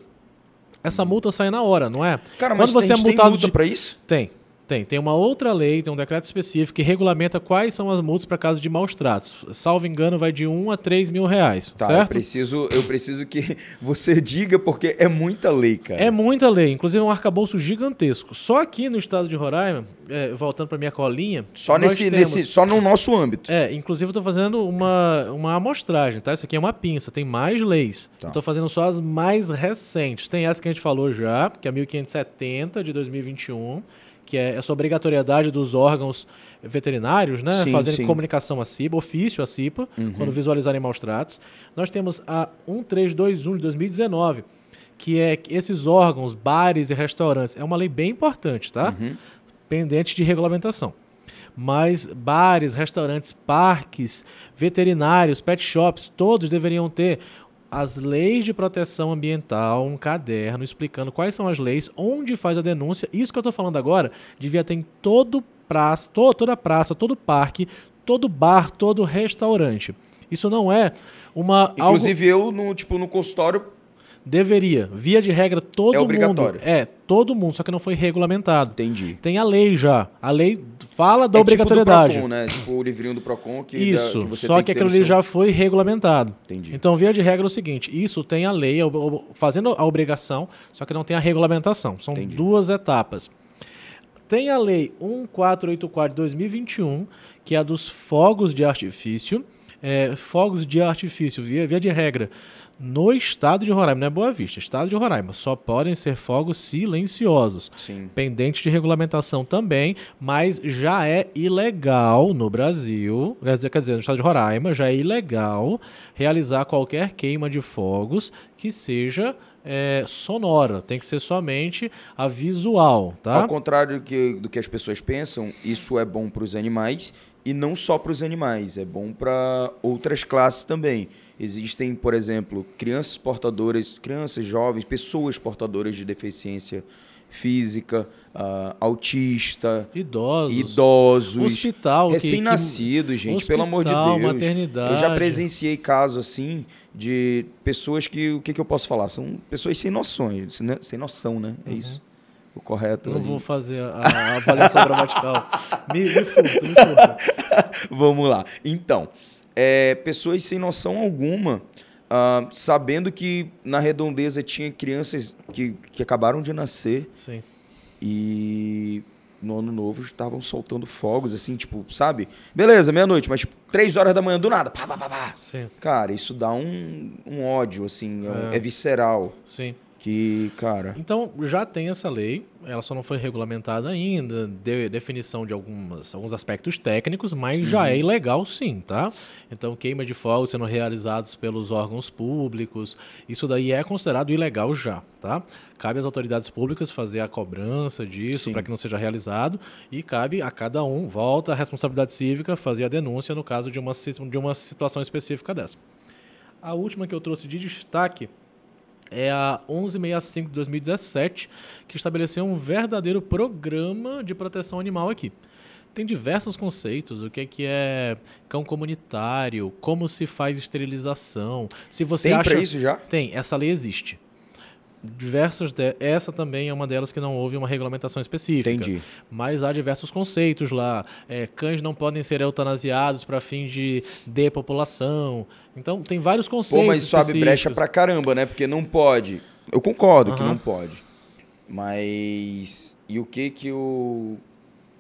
B: Essa multa sai na hora, não é?
A: Cara, mas
B: Quando você é
A: tem
B: multado
A: multa
B: de-
A: pra isso?
B: Tem. Tem. Tem uma outra lei, tem um decreto específico que regulamenta quais são as multas para caso de maus tratos. Salvo engano, vai de 1 a 3 mil reais,
A: Tá, eu
B: certo?
A: preciso, eu preciso que você diga, porque é muita lei, cara.
B: É muita lei, inclusive é um arcabouço gigantesco. Só aqui no estado de Roraima, é, voltando para minha colinha.
A: Só, nesse,
B: temos-
A: nesse, só no nosso âmbito.
B: É, inclusive eu tô fazendo uma, uma amostragem, tá? Isso aqui é uma pinça, tem mais leis.
A: Tá.
B: Eu tô fazendo só as mais recentes. Tem essa que a gente falou já, que é a 1570 de 2021, que é essa obrigatoriedade dos órgãos veterinários, né?
A: Sim,
B: Fazerem
A: sim.
B: comunicação à CIPA, ofício à CIPA,
A: Uhum.
B: quando visualizarem maus tratos. Nós temos a 1321 de 2019, que é que esses órgãos, bares e restaurantes, é uma lei bem importante, tá?
A: Uhum.
B: pendente de regulamentação. Mas bares, restaurantes, parques, veterinários, pet shops, todos deveriam ter as leis de proteção ambiental, um caderno explicando quais são as leis, onde faz a denúncia. Isso que eu estou falando agora devia ter em todo praça, to- toda praça, todo parque, todo bar, todo restaurante. Isso não é uma algo
A: Inclusive eu, no, tipo, no consultório,
B: deveria, via de regra, todo
A: É
B: mundo
A: obrigatório.
B: é todo mundo, só que não foi regulamentado.
A: entendi.
B: Tem a lei já. A lei fala da
A: é
B: obrigatoriedade.
A: Tipo do Procon, né? Tipo o livrinho do Procon que,
B: Isso,
A: que você
B: só que
A: ter
B: aquilo ali
A: seu-
B: já foi regulamentado.
A: Entendi.
B: Então, via de regra é o seguinte: isso tem a lei, fazendo a obrigação, só que não tem a regulamentação. São
A: Entendi.
B: duas etapas. Tem a lei 1484 de 2021, que é a dos fogos de artifício. É, fogos de artifício, via, via de regra, no estado de Roraima, não é Boa Vista, estado de Roraima, só podem ser fogos silenciosos
A: Sim.
B: pendente de regulamentação também, mas já é ilegal no Brasil, quer dizer, quer dizer, no estado de Roraima, já é ilegal realizar qualquer queima de fogos que seja é, sonora, tem que ser somente a visual, tá?
A: Ao contrário do que, do que as pessoas pensam, isso é bom para os animais e não só para os animais, é bom para outras classes também. Existem, por exemplo, crianças portadoras, crianças jovens, pessoas portadoras de deficiência física, ah, autista,
B: Idosos.
A: idosos,
B: Hospital.
A: recém-nascidos, gente, pelo amor de
B: Hospital,
A: Deus.
B: maternidade.
A: Eu já presenciei casos assim de pessoas que, o que, que eu posso falar? São pessoas sem noções, sem- sem noção, né? É isso. O correto.
B: Uhum. Não
A: ali.
B: vou fazer a, a avaliação gramatical. Me, me furta, me furta.
A: Vamos lá. Então, é, pessoas sem noção alguma, ah, sabendo que na redondeza tinha crianças que, que acabaram de nascer
B: Sim.
A: e no ano novo estavam soltando fogos, assim, tipo, sabe? Beleza, meia-noite, mas tipo, três horas da manhã do nada. Pá, pá, pá, pá.
B: Sim,
A: Cara, isso dá um, um ódio, assim, é,
B: É.
A: é visceral.
B: sim.
A: Que, cara.
B: Então, já tem essa lei, ela só não foi regulamentada ainda, deu definição de algumas, alguns aspectos técnicos, mas já é ilegal sim, tá? Então, queima de fogos sendo realizados pelos órgãos públicos, isso daí é considerado ilegal já, tá? Cabe às autoridades públicas fazer a cobrança disso para que não seja realizado e cabe a cada um, volta a responsabilidade cívica, fazer a denúncia no caso de uma, de uma situação específica dessa. A última que eu trouxe de destaque é a 1165 de 2017, que estabeleceu um verdadeiro programa de proteção animal aqui. Tem diversos conceitos, o que é, que é cão comunitário, como se faz esterilização. Se você
A: Tem
B: acha
A: pra isso já?
B: tem, essa lei existe. Diversas de... essa também é uma delas que não houve uma regulamentação específica.
A: Entendi.
B: Mas há diversos conceitos lá. É, cães não podem ser eutanasiados para fins de depopulação. Então, tem vários conceitos.
A: Pô, mas isso abre brecha pra caramba, né? Porque não pode. Eu concordo que não pode. Mas. E o que que o.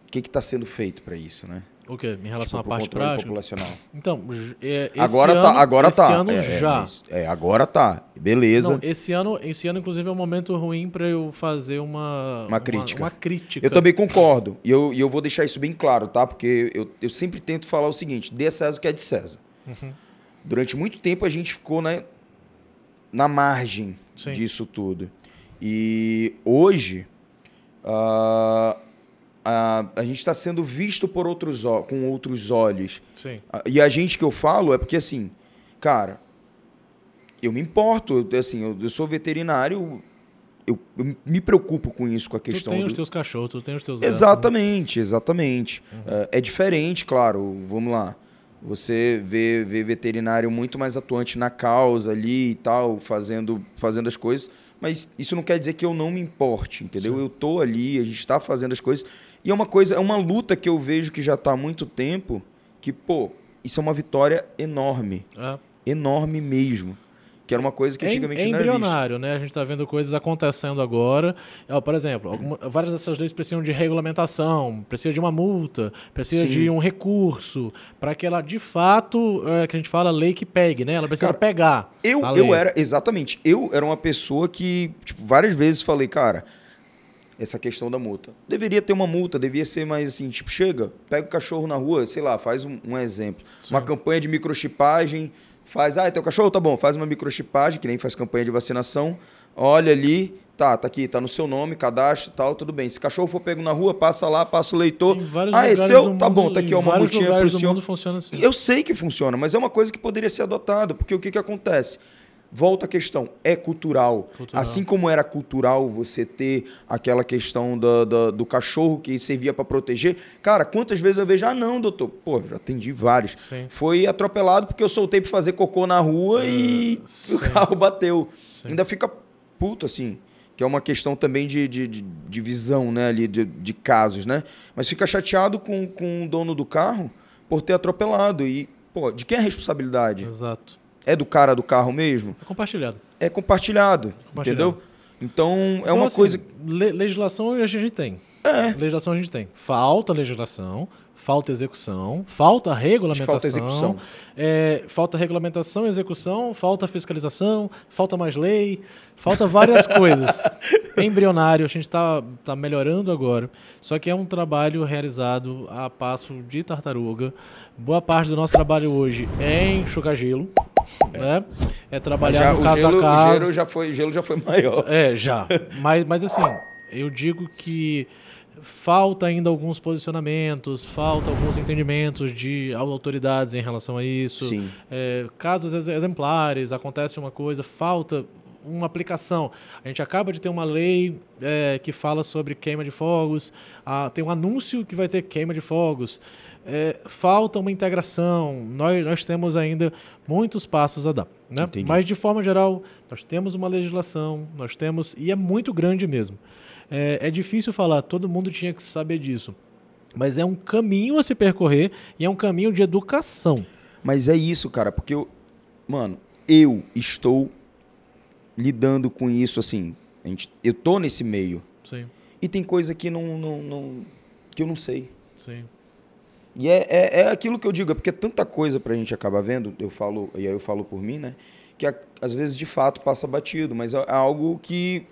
A: O que que tá sendo feito pra isso, né?
B: O quê? Em relação
A: Tipo,
B: à parte prática?
A: populacional.
B: Então, é, esse
A: agora
B: ano,
A: tá, agora
B: esse
A: tá.
B: ano
A: é, é,
B: já.
A: mas- É, agora tá. Beleza.
B: Não, esse ano, esse ano, inclusive, é um momento ruim para eu fazer uma,
A: Uma crítica.
B: Uma, crítica.
A: Eu também concordo. E eu, e eu vou deixar isso bem claro, tá? Porque eu, eu sempre tento falar o seguinte: dê a César o que é de César.
B: Uhum.
A: Durante muito tempo a gente ficou né, na margem
B: Sim.
A: disso tudo. E hoje ah, a, a gente está sendo visto por outros, com outros olhos.
B: Sim.
A: E a gente que eu falo é porque assim, cara, eu me importo, eu, assim, eu, eu sou veterinário, eu, eu me preocupo com isso, com a
B: Tu
A: questão
B: tem
A: do...
B: os teus cachorros, tu tem os teus gatos, né?
A: Exatamente, exatamente.
B: Uhum.
A: É, é diferente, claro. Vamos lá. Você vê, vê veterinário muito mais atuante na causa ali e tal, fazendo, fazendo as coisas. Mas isso não quer dizer que eu não me importe, entendeu?
B: Sim.
A: Eu tô ali, a gente está fazendo as coisas. E é uma coisa, é uma luta que eu vejo que já está há muito tempo, que, pô, isso é uma vitória enorme.
B: É.
A: Enorme mesmo. Que era uma coisa que
B: É,
A: antigamente
B: é
A: não era vista.
B: embrionário, né? A gente está vendo coisas acontecendo agora. Ó, por exemplo, alguma- várias dessas leis precisam de regulamentação, precisa de uma multa, precisa
A: Sim.
B: de um recurso, para que ela, de fato, é, que a gente fala, lei que pegue, né? Ela precisa
A: Cara,
B: pegar.
A: Eu, eu era, exatamente, eu era uma pessoa que, tipo, várias vezes falei, cara, essa questão da multa. Deveria ter uma multa, devia ser mais assim, tipo, chega, pega o cachorro na rua, sei lá, faz um, um exemplo. Uma
B: Sim.
A: campanha de microchipagem, faz, ah, teu cachorro tá bom, faz uma microchipagem, que nem faz campanha de vacinação, olha ali, tá, tá aqui, tá no seu nome, cadastro e tal, tudo bem. Se cachorro for pego na rua, passa lá, passa o leitor. Ah, é seu? Tá
B: mundo-
A: bom, tá aqui ó, uma multinha pro senhor.
B: assim.
A: Eu sei que funciona, mas é uma coisa que poderia ser adotada, porque o que, que acontece? Volta a questão, é cultural.
B: Cultural.
A: Assim como era cultural você ter aquela questão da- da- do cachorro que servia para proteger. Cara, quantas vezes eu vejo, ah, não, doutor, pô, já atendi vários.
B: Sim.
A: Foi atropelado porque eu soltei para fazer cocô na rua e
B: Ah, sim.
A: o carro bateu.
B: Sim.
A: Ainda fica puto, assim. Que é uma questão também de, de, de, de visão, né, ali, de, de casos, né? Mas fica chateado com, com o dono do carro por ter atropelado. E, pô, de quem é a responsabilidade?
B: Exato.
A: É do cara do carro mesmo?
B: É compartilhado.
A: É compartilhado,
B: Compartilhado.
A: entendeu? Então, é
B: Então,
A: uma
B: assim,
A: coisa...
B: le- legislação a gente tem.
A: É,
B: Legislação a gente tem. Falta legislação, falta execução, falta regulamentação.
A: falta execução.
B: é, falta regulamentação, execução, falta fiscalização, falta mais lei, falta várias coisas. Embrionário, a gente está tá melhorando agora. Só que é um trabalho realizado a passo de tartaruga. Boa parte do nosso trabalho hoje é enxugar gelo. Né? É trabalhar
A: já,
B: no
A: o,
B: caso
A: gelo,
B: a
A: o
B: caso.
A: gelo já foi, gelo já foi maior.
B: É, já. mas, mas assim, eu digo que falta ainda alguns posicionamentos, falta alguns entendimentos de autoridades em relação a isso.
A: Sim.
B: É, casos ex- exemplares, acontece uma coisa, falta uma aplicação. A gente acaba de ter uma lei é, que fala sobre queima de fogos, ah, tem um anúncio que vai ter queima de fogos. É, falta uma integração. Nós, nós temos ainda muitos passos a dar. Né?
A: Entendi.
B: Mas, de forma geral, nós temos uma legislação, nós temos, e é muito grande mesmo. É, é difícil falar, todo mundo tinha que saber disso. Mas é um caminho a se percorrer e é um caminho de educação.
A: Mas é isso, cara, porque eu, mano, eu estou lidando com isso assim. A gente, eu tô nesse meio
B: Sim,
A: e tem coisa que não, não, não- que eu não sei.
B: sim.
A: E é, é, é aquilo que eu digo, é porque tanta coisa pra gente acabar vendo, eu falo, e aí eu falo por mim, né? que às vezes de fato passa batido, mas é, é algo que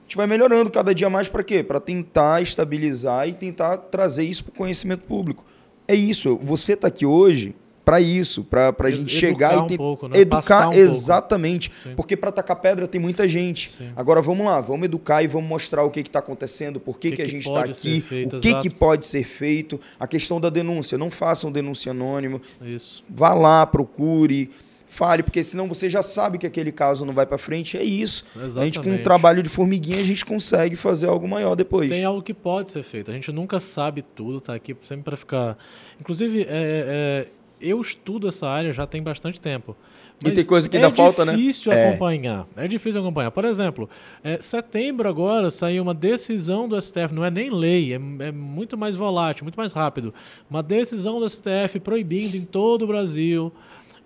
A: a gente vai melhorando cada dia mais para quê? Para tentar estabilizar e tentar trazer isso para o conhecimento público. É isso, você está aqui hoje para isso, para a gente chegar
B: um
A: e ter,
B: pouco, né?
A: educar
B: um
A: exatamente,
B: Sim.
A: porque para tacar pedra tem muita gente.
B: Sim.
A: Agora vamos lá, vamos educar e vamos mostrar o que está acontecendo, por que,
B: Que
A: que, a gente está aqui,
B: feito,
A: o que,
B: exato.
A: que pode ser feito, a questão da denúncia, não façam denúncia anônimo,
B: Isso.
A: vá lá, procure, fale, porque senão você já sabe que aquele caso não vai para frente, é isso. A gente com um
B: Exatamente.
A: trabalho de formiguinha a gente consegue fazer algo maior depois.
B: Tem algo que pode ser feito. A gente nunca sabe tudo, tá aqui sempre para ficar. Inclusive, é, é, eu estudo essa área já tem bastante tempo.
A: E tem coisa que
B: é
A: ainda falta, né?
B: difícil
A: É.
B: acompanhar. É difícil acompanhar. Por exemplo, é, setembro agora saiu uma decisão do STF, não é nem lei, é, é muito mais volátil, muito mais rápido. Uma decisão do STF proibindo em todo o Brasil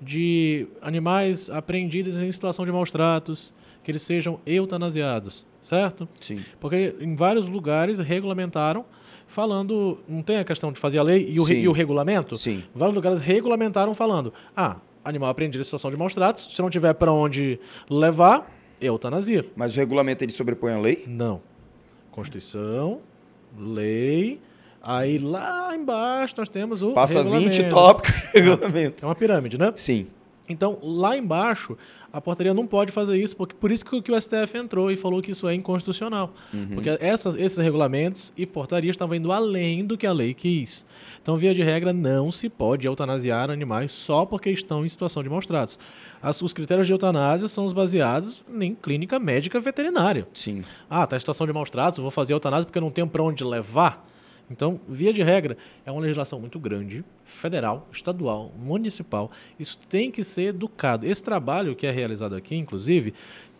B: de animais apreendidos em situação de maus tratos que eles sejam eutanasiados, certo?
A: Sim.
B: Porque em vários lugares regulamentaram, falando. Não tem a questão de fazer a lei e o, re- e o regulamento?
A: Sim.
B: Vários lugares regulamentaram falando: ah, animal apreendido em situação de maus tratos, se não tiver para onde levar, eutanasia.
A: Mas o regulamento ele sobrepõe a lei?
B: Não. Constituição, lei. Aí lá embaixo nós temos o.
A: Passa 20
B: regulamento.
A: tópicos regulamento.
B: É uma pirâmide, né?
A: Sim.
B: Então, lá embaixo, a portaria não pode fazer isso, porque por isso que, o STF entrou e falou que isso é inconstitucional. Porque essas, esses regulamentos e portarias estavam indo além do que a lei quis. Então, via de regra, não se pode eutanasiar animais só porque estão em situação de maus tratos. As- os critérios de eutanásia são os baseados em clínica médica veterinária.
A: Sim.
B: Ah, está em situação de maus tratos, vou fazer eutanásia porque eu não tenho para onde levar. Então, via de regra, é uma legislação muito grande, federal, estadual, municipal. Isso tem que ser educado. Esse trabalho que é realizado aqui, inclusive,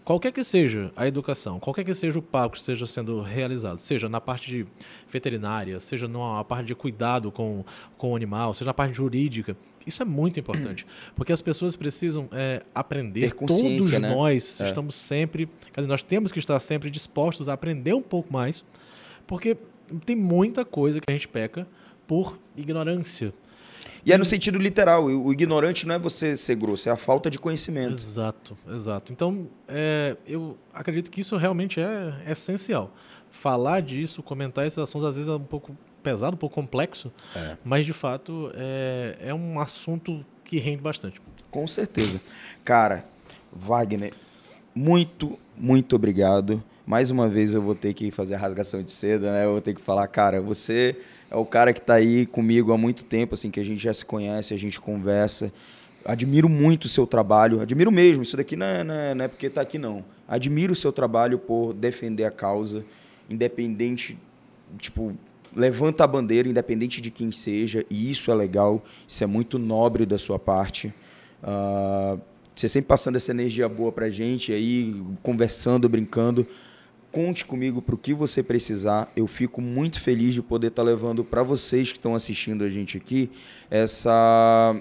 B: qualquer que seja a educação, qualquer que seja o papo que esteja sendo realizado, seja na parte de veterinária, seja na parte de cuidado com, com o animal, seja na parte jurídica, isso é muito importante, porque as pessoas precisam é, aprender. Todos
A: né?
B: nós
A: É.
B: estamos sempre, nós temos que estar sempre dispostos a aprender um pouco mais, porque tem muita coisa que a gente peca por ignorância.
A: E é no sentido literal. O ignorante não é você ser grosso, é a falta de conhecimento.
B: Exato, exato. Então, é, eu acredito que isso realmente é essencial. Falar disso, comentar esses assuntos, às vezes é um pouco pesado, um pouco complexo,
A: É.
B: mas de fato é, é um assunto que rende bastante.
A: Com certeza. Cara, Wagner, muito, muito obrigado. Mais uma vez eu vou ter que fazer a rasgação de seda, né? Eu vou ter que falar, cara, você é o cara que tá aí comigo há muito tempo, assim, que a gente já se conhece, a gente conversa. Admiro muito o seu trabalho, admiro mesmo. Isso daqui não é, não é, não é porque tá aqui, não. Admiro o seu trabalho por defender a causa, independente, tipo, levanta a bandeira, independente de quem seja, e isso é legal, isso é muito nobre da sua parte. Ah, você sempre passando essa energia boa pra gente aí, conversando, brincando. Conte comigo para o que você precisar. Eu fico muito feliz de poder estar levando para vocês que estão assistindo a gente aqui essa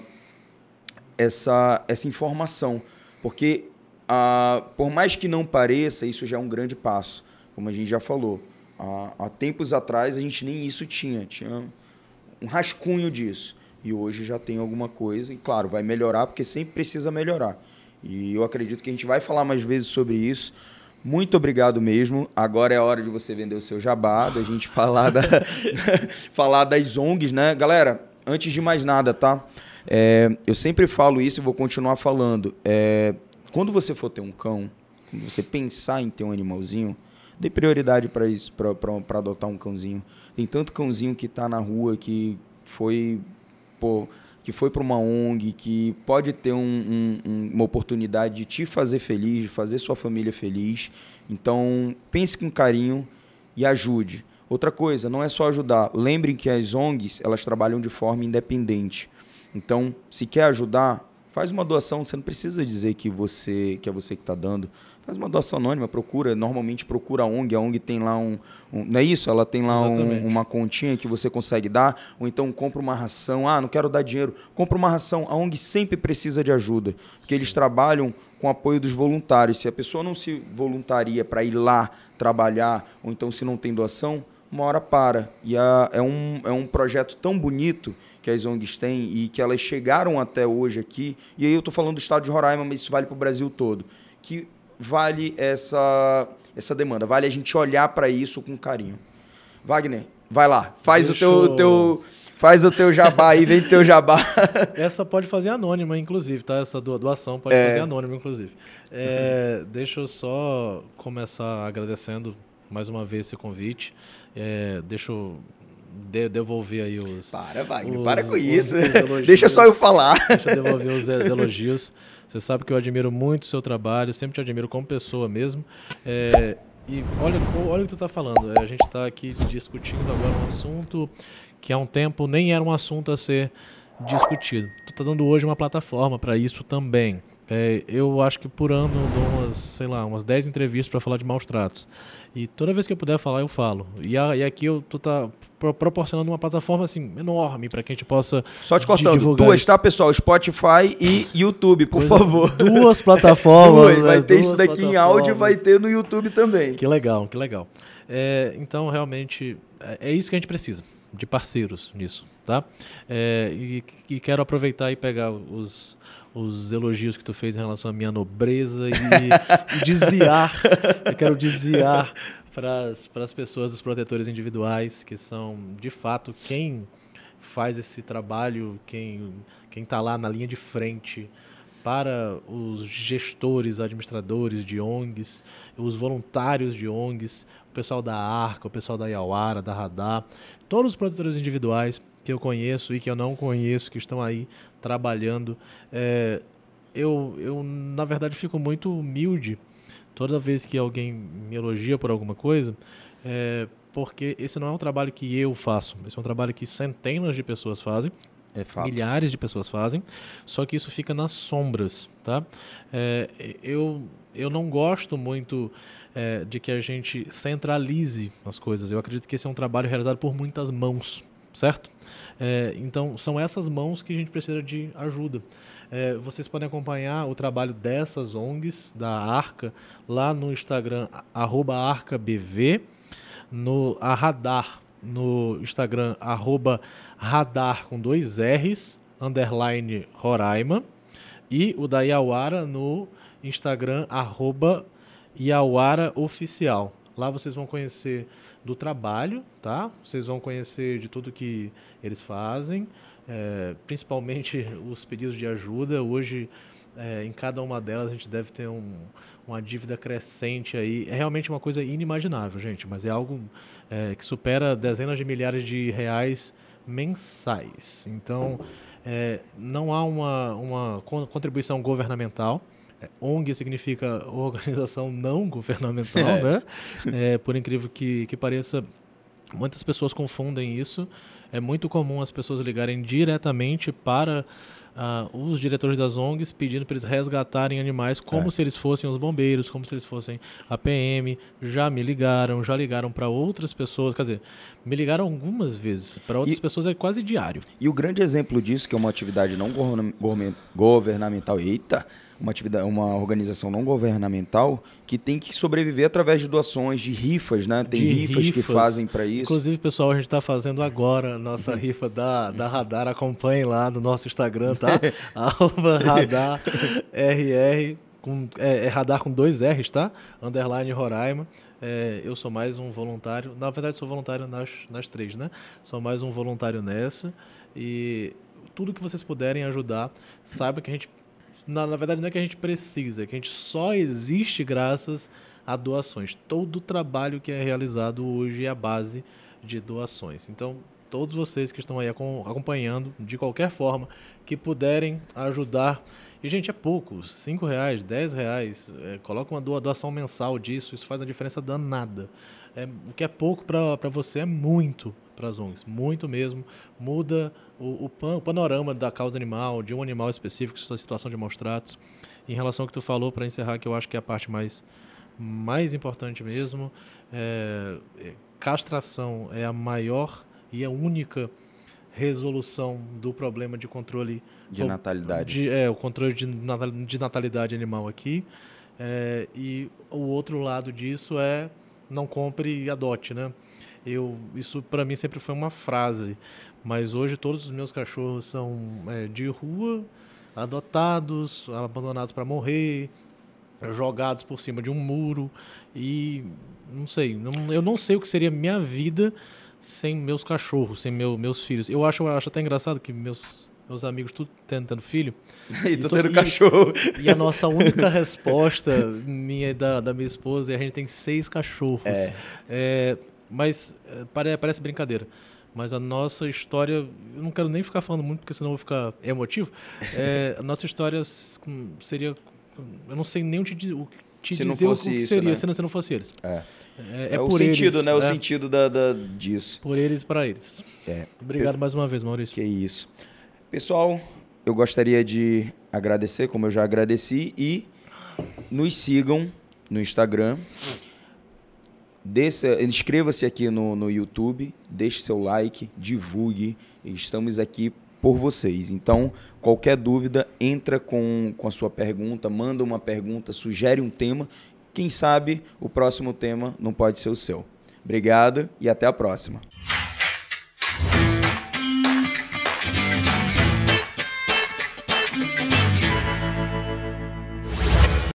A: essa essa informação, porque ah, por mais que não pareça, isso já é um grande passo, como a gente já falou. Há, há tempos atrás a gente nem isso tinha, tinha um rascunho disso. E hoje já tem alguma coisa, e claro, vai melhorar, porque sempre precisa melhorar. E eu acredito que a gente vai falar mais vezes sobre isso. Muito obrigado mesmo. Agora é a hora de você vender o seu jabá, da gente falar, da, falar das ONGs, né? Galera, antes de mais nada, tá? É, eu sempre falo isso e vou continuar falando. É, quando você for ter um cão, quando você pensar em ter um animalzinho, dê prioridade para isso, para adotar um cãozinho. Tem tanto cãozinho que está na rua que foi, pô, que foi para uma ONG, que pode ter um- um- um- uma oportunidade de te fazer feliz, de fazer sua família feliz. Então, pense com carinho e ajude. Outra coisa, não é só ajudar. Lembrem que as ONGs, elas trabalham de forma independente. Então, se quer ajudar, faz uma doação. Você não precisa dizer que você que é você que está dando. Faz uma doação anônima, procura. Normalmente procura a ONG. A ONG tem lá um. um- não é isso? Ela tem lá um- uma continha que você consegue dar. Ou então compra uma ração. Ah, não quero dar dinheiro. Compra uma ração. A ONG sempre precisa de ajuda. Porque eles trabalham com apoio dos voluntários. Se a pessoa não se voluntaria para ir lá trabalhar, ou então se não tem doação, uma hora para. E a- é, um, é um projeto tão bonito que as ONGs têm e que elas chegaram até hoje aqui, e aí eu estou falando do estado de Roraima, mas isso vale para o Brasil todo, que vale essa, essa demanda, vale a gente olhar para isso com carinho. Wagner, vai lá, faz Deixa o teu, teu Faz o teu jabá aí, vem teu jabá.
B: Essa pode fazer anônima, inclusive, tá? Essa doação pode é. fazer anônima, inclusive. É. Deixa eu só começar agradecendo mais uma vez esse convite. É, deixa eu de devolver aí os.
A: Para, Wagner, os, para com os, isso. Os deixa só eu falar.
B: Deixa eu devolver os elogios. Você sabe que eu admiro muito o seu trabalho, sempre te admiro como pessoa mesmo. É, e olha, olha o que tu está falando. É, a gente está aqui discutindo agora um assunto que há um tempo nem era um assunto a ser discutido. Tu está dando hoje uma plataforma para isso também. É, eu acho que por ano dou umas, sei lá, umas 10 entrevistas para falar de maus tratos. E toda vez que eu puder falar, eu falo. E, a, e aqui eu tô tá proporcionando uma plataforma assim enorme para que a gente possa
A: Só te cortando, duas, isso. tá, pessoal? Spotify e YouTube, por Coisa, favor.
B: Duas plataformas. duas,
A: vai né? ter duas isso daqui em áudio, vai ter no YouTube também.
B: Que legal, que legal. É, então, realmente, é, é isso que a gente precisa de parceiros nisso, tá? É, e, e, quero aproveitar e pegar os, os elogios que tu fez em relação à minha nobreza e, e desviar, eu quero desviar para as pessoas dos protetores individuais, que são, de fato, quem faz esse trabalho, quem quem está lá na linha de frente para os gestores, administradores de ONGs, os voluntários de ONGs, o pessoal da ARCA, o pessoal da Iauara, da Radar, todos os produtores individuais que eu conheço e que eu não conheço, que estão aí trabalhando. É, eu, eu, na verdade, fico muito humilde toda vez que alguém me elogia por alguma coisa, é, porque esse não é um trabalho que eu faço, esse é um trabalho que centenas de pessoas fazem. É milhares de pessoas fazem, só que isso fica nas sombras, tá? É, eu, eu não gosto muito é, de que a gente centralize as coisas. Eu acredito que esse é um trabalho realizado por muitas mãos, certo? É, então, são essas mãos que a gente precisa de ajuda. É, vocês podem acompanhar o trabalho dessas ONGs, da Arca, lá no Instagram, arroba ArcaBV, no a Radar, no Instagram, arroba Radar com dois R's, underline Roraima, e o da Iauara no Instagram, arroba Iauara Oficial. Lá vocês vão conhecer do trabalho, tá? Vocês vão conhecer de tudo que eles fazem, é, principalmente os pedidos de ajuda. Hoje, é, em cada uma delas, a gente deve ter um, uma dívida crescente aí. É realmente uma coisa inimaginável, gente, mas é algo é, que supera dezenas de milhares de reais mensais. Então, é, não há uma, uma contribuição governamental ONG significa organização não governamental, é. né? É, por incrível que, que pareça, muitas pessoas confundem isso. É muito comum as pessoas ligarem diretamente para uh, os diretores das ONGs pedindo para eles resgatarem animais como é. se eles fossem os bombeiros, como se eles fossem a PM. Já me ligaram, já ligaram para outras pessoas. Quer dizer, me ligaram algumas vezes. Para outras e, pessoas é quase diário.
A: E o grande exemplo disso, que é uma atividade não governamental. Eita! Uma atividade, uma organização não governamental que tem que sobreviver através de doações, de rifas, né? Tem rifas, rifas, que fazem para isso.
B: Inclusive, pessoal, a gente está fazendo agora nossa rifa da, da Radar. Acompanhem lá no nosso Instagram, tá? Arroba Radar RR, com, é, é, Radar com dois R's, tá? Underline Roraima. É, eu sou mais um voluntário. Na verdade, sou voluntário nas, nas três, né? Sou mais um voluntário nessa. E tudo que vocês puderem ajudar, saiba que a gente na, na verdade, não é que a gente precisa, é que a gente só existe graças a doações. Todo o trabalho que é realizado hoje é a base de doações. Então, todos vocês que estão aí acompanhando, de qualquer forma, que puderem ajudar. E, gente, é pouco. 5 reais, 10 reais. É, coloca uma doação mensal disso. Isso faz uma diferença danada. É, o que é pouco para você é muito para as ONGs. Muito mesmo. Muda o, o, pan, o, panorama da causa animal, de um animal específico, sua situação de maus tratos. Em relação ao que tu falou, para encerrar, que eu acho que é a parte mais, mais importante mesmo, é, é, castração é a maior e a única resolução do problema de controle
A: de natalidade.
B: De, é, o controle de, de natalidade animal aqui. É, e o outro lado disso é não compre e adote, né? Eu, isso para mim sempre foi uma frase, mas hoje todos os meus cachorros são é, de rua, adotados, abandonados para morrer, jogados por cima de um muro e não sei, não, eu não sei o que seria minha vida sem meus cachorros, sem meu, meus filhos. Eu acho, eu acho até engraçado que meus meus amigos tudo tendo filho.
A: e tu tendo cachorro.
B: E a nossa única resposta, minha e da, da minha esposa, é a gente tem seis cachorros. É. É, mas é, parece brincadeira. Mas a nossa história, eu não quero nem ficar falando muito, porque senão eu vou ficar emotivo. É, a nossa história seria. Eu não sei nem o, te, o te se dizer o que isso, seria né? se, não, se não fosse eles.
A: É. É, é, é o sentido, eles, né? O é. sentido da, da, disso.
B: Por eles e para eles.
A: É.
B: Obrigado mais uma vez, Maurício.
A: Que isso. Pessoal, eu gostaria de agradecer, como eu já agradeci, e nos sigam no Instagram. Inscreva-se aqui no, no YouTube, deixe seu like, divulgue. Estamos aqui por vocês. Então, qualquer dúvida, entra com, com a sua pergunta, manda uma pergunta, sugere um tema. Quem sabe o próximo tema não pode ser o seu. Obrigado e até a próxima.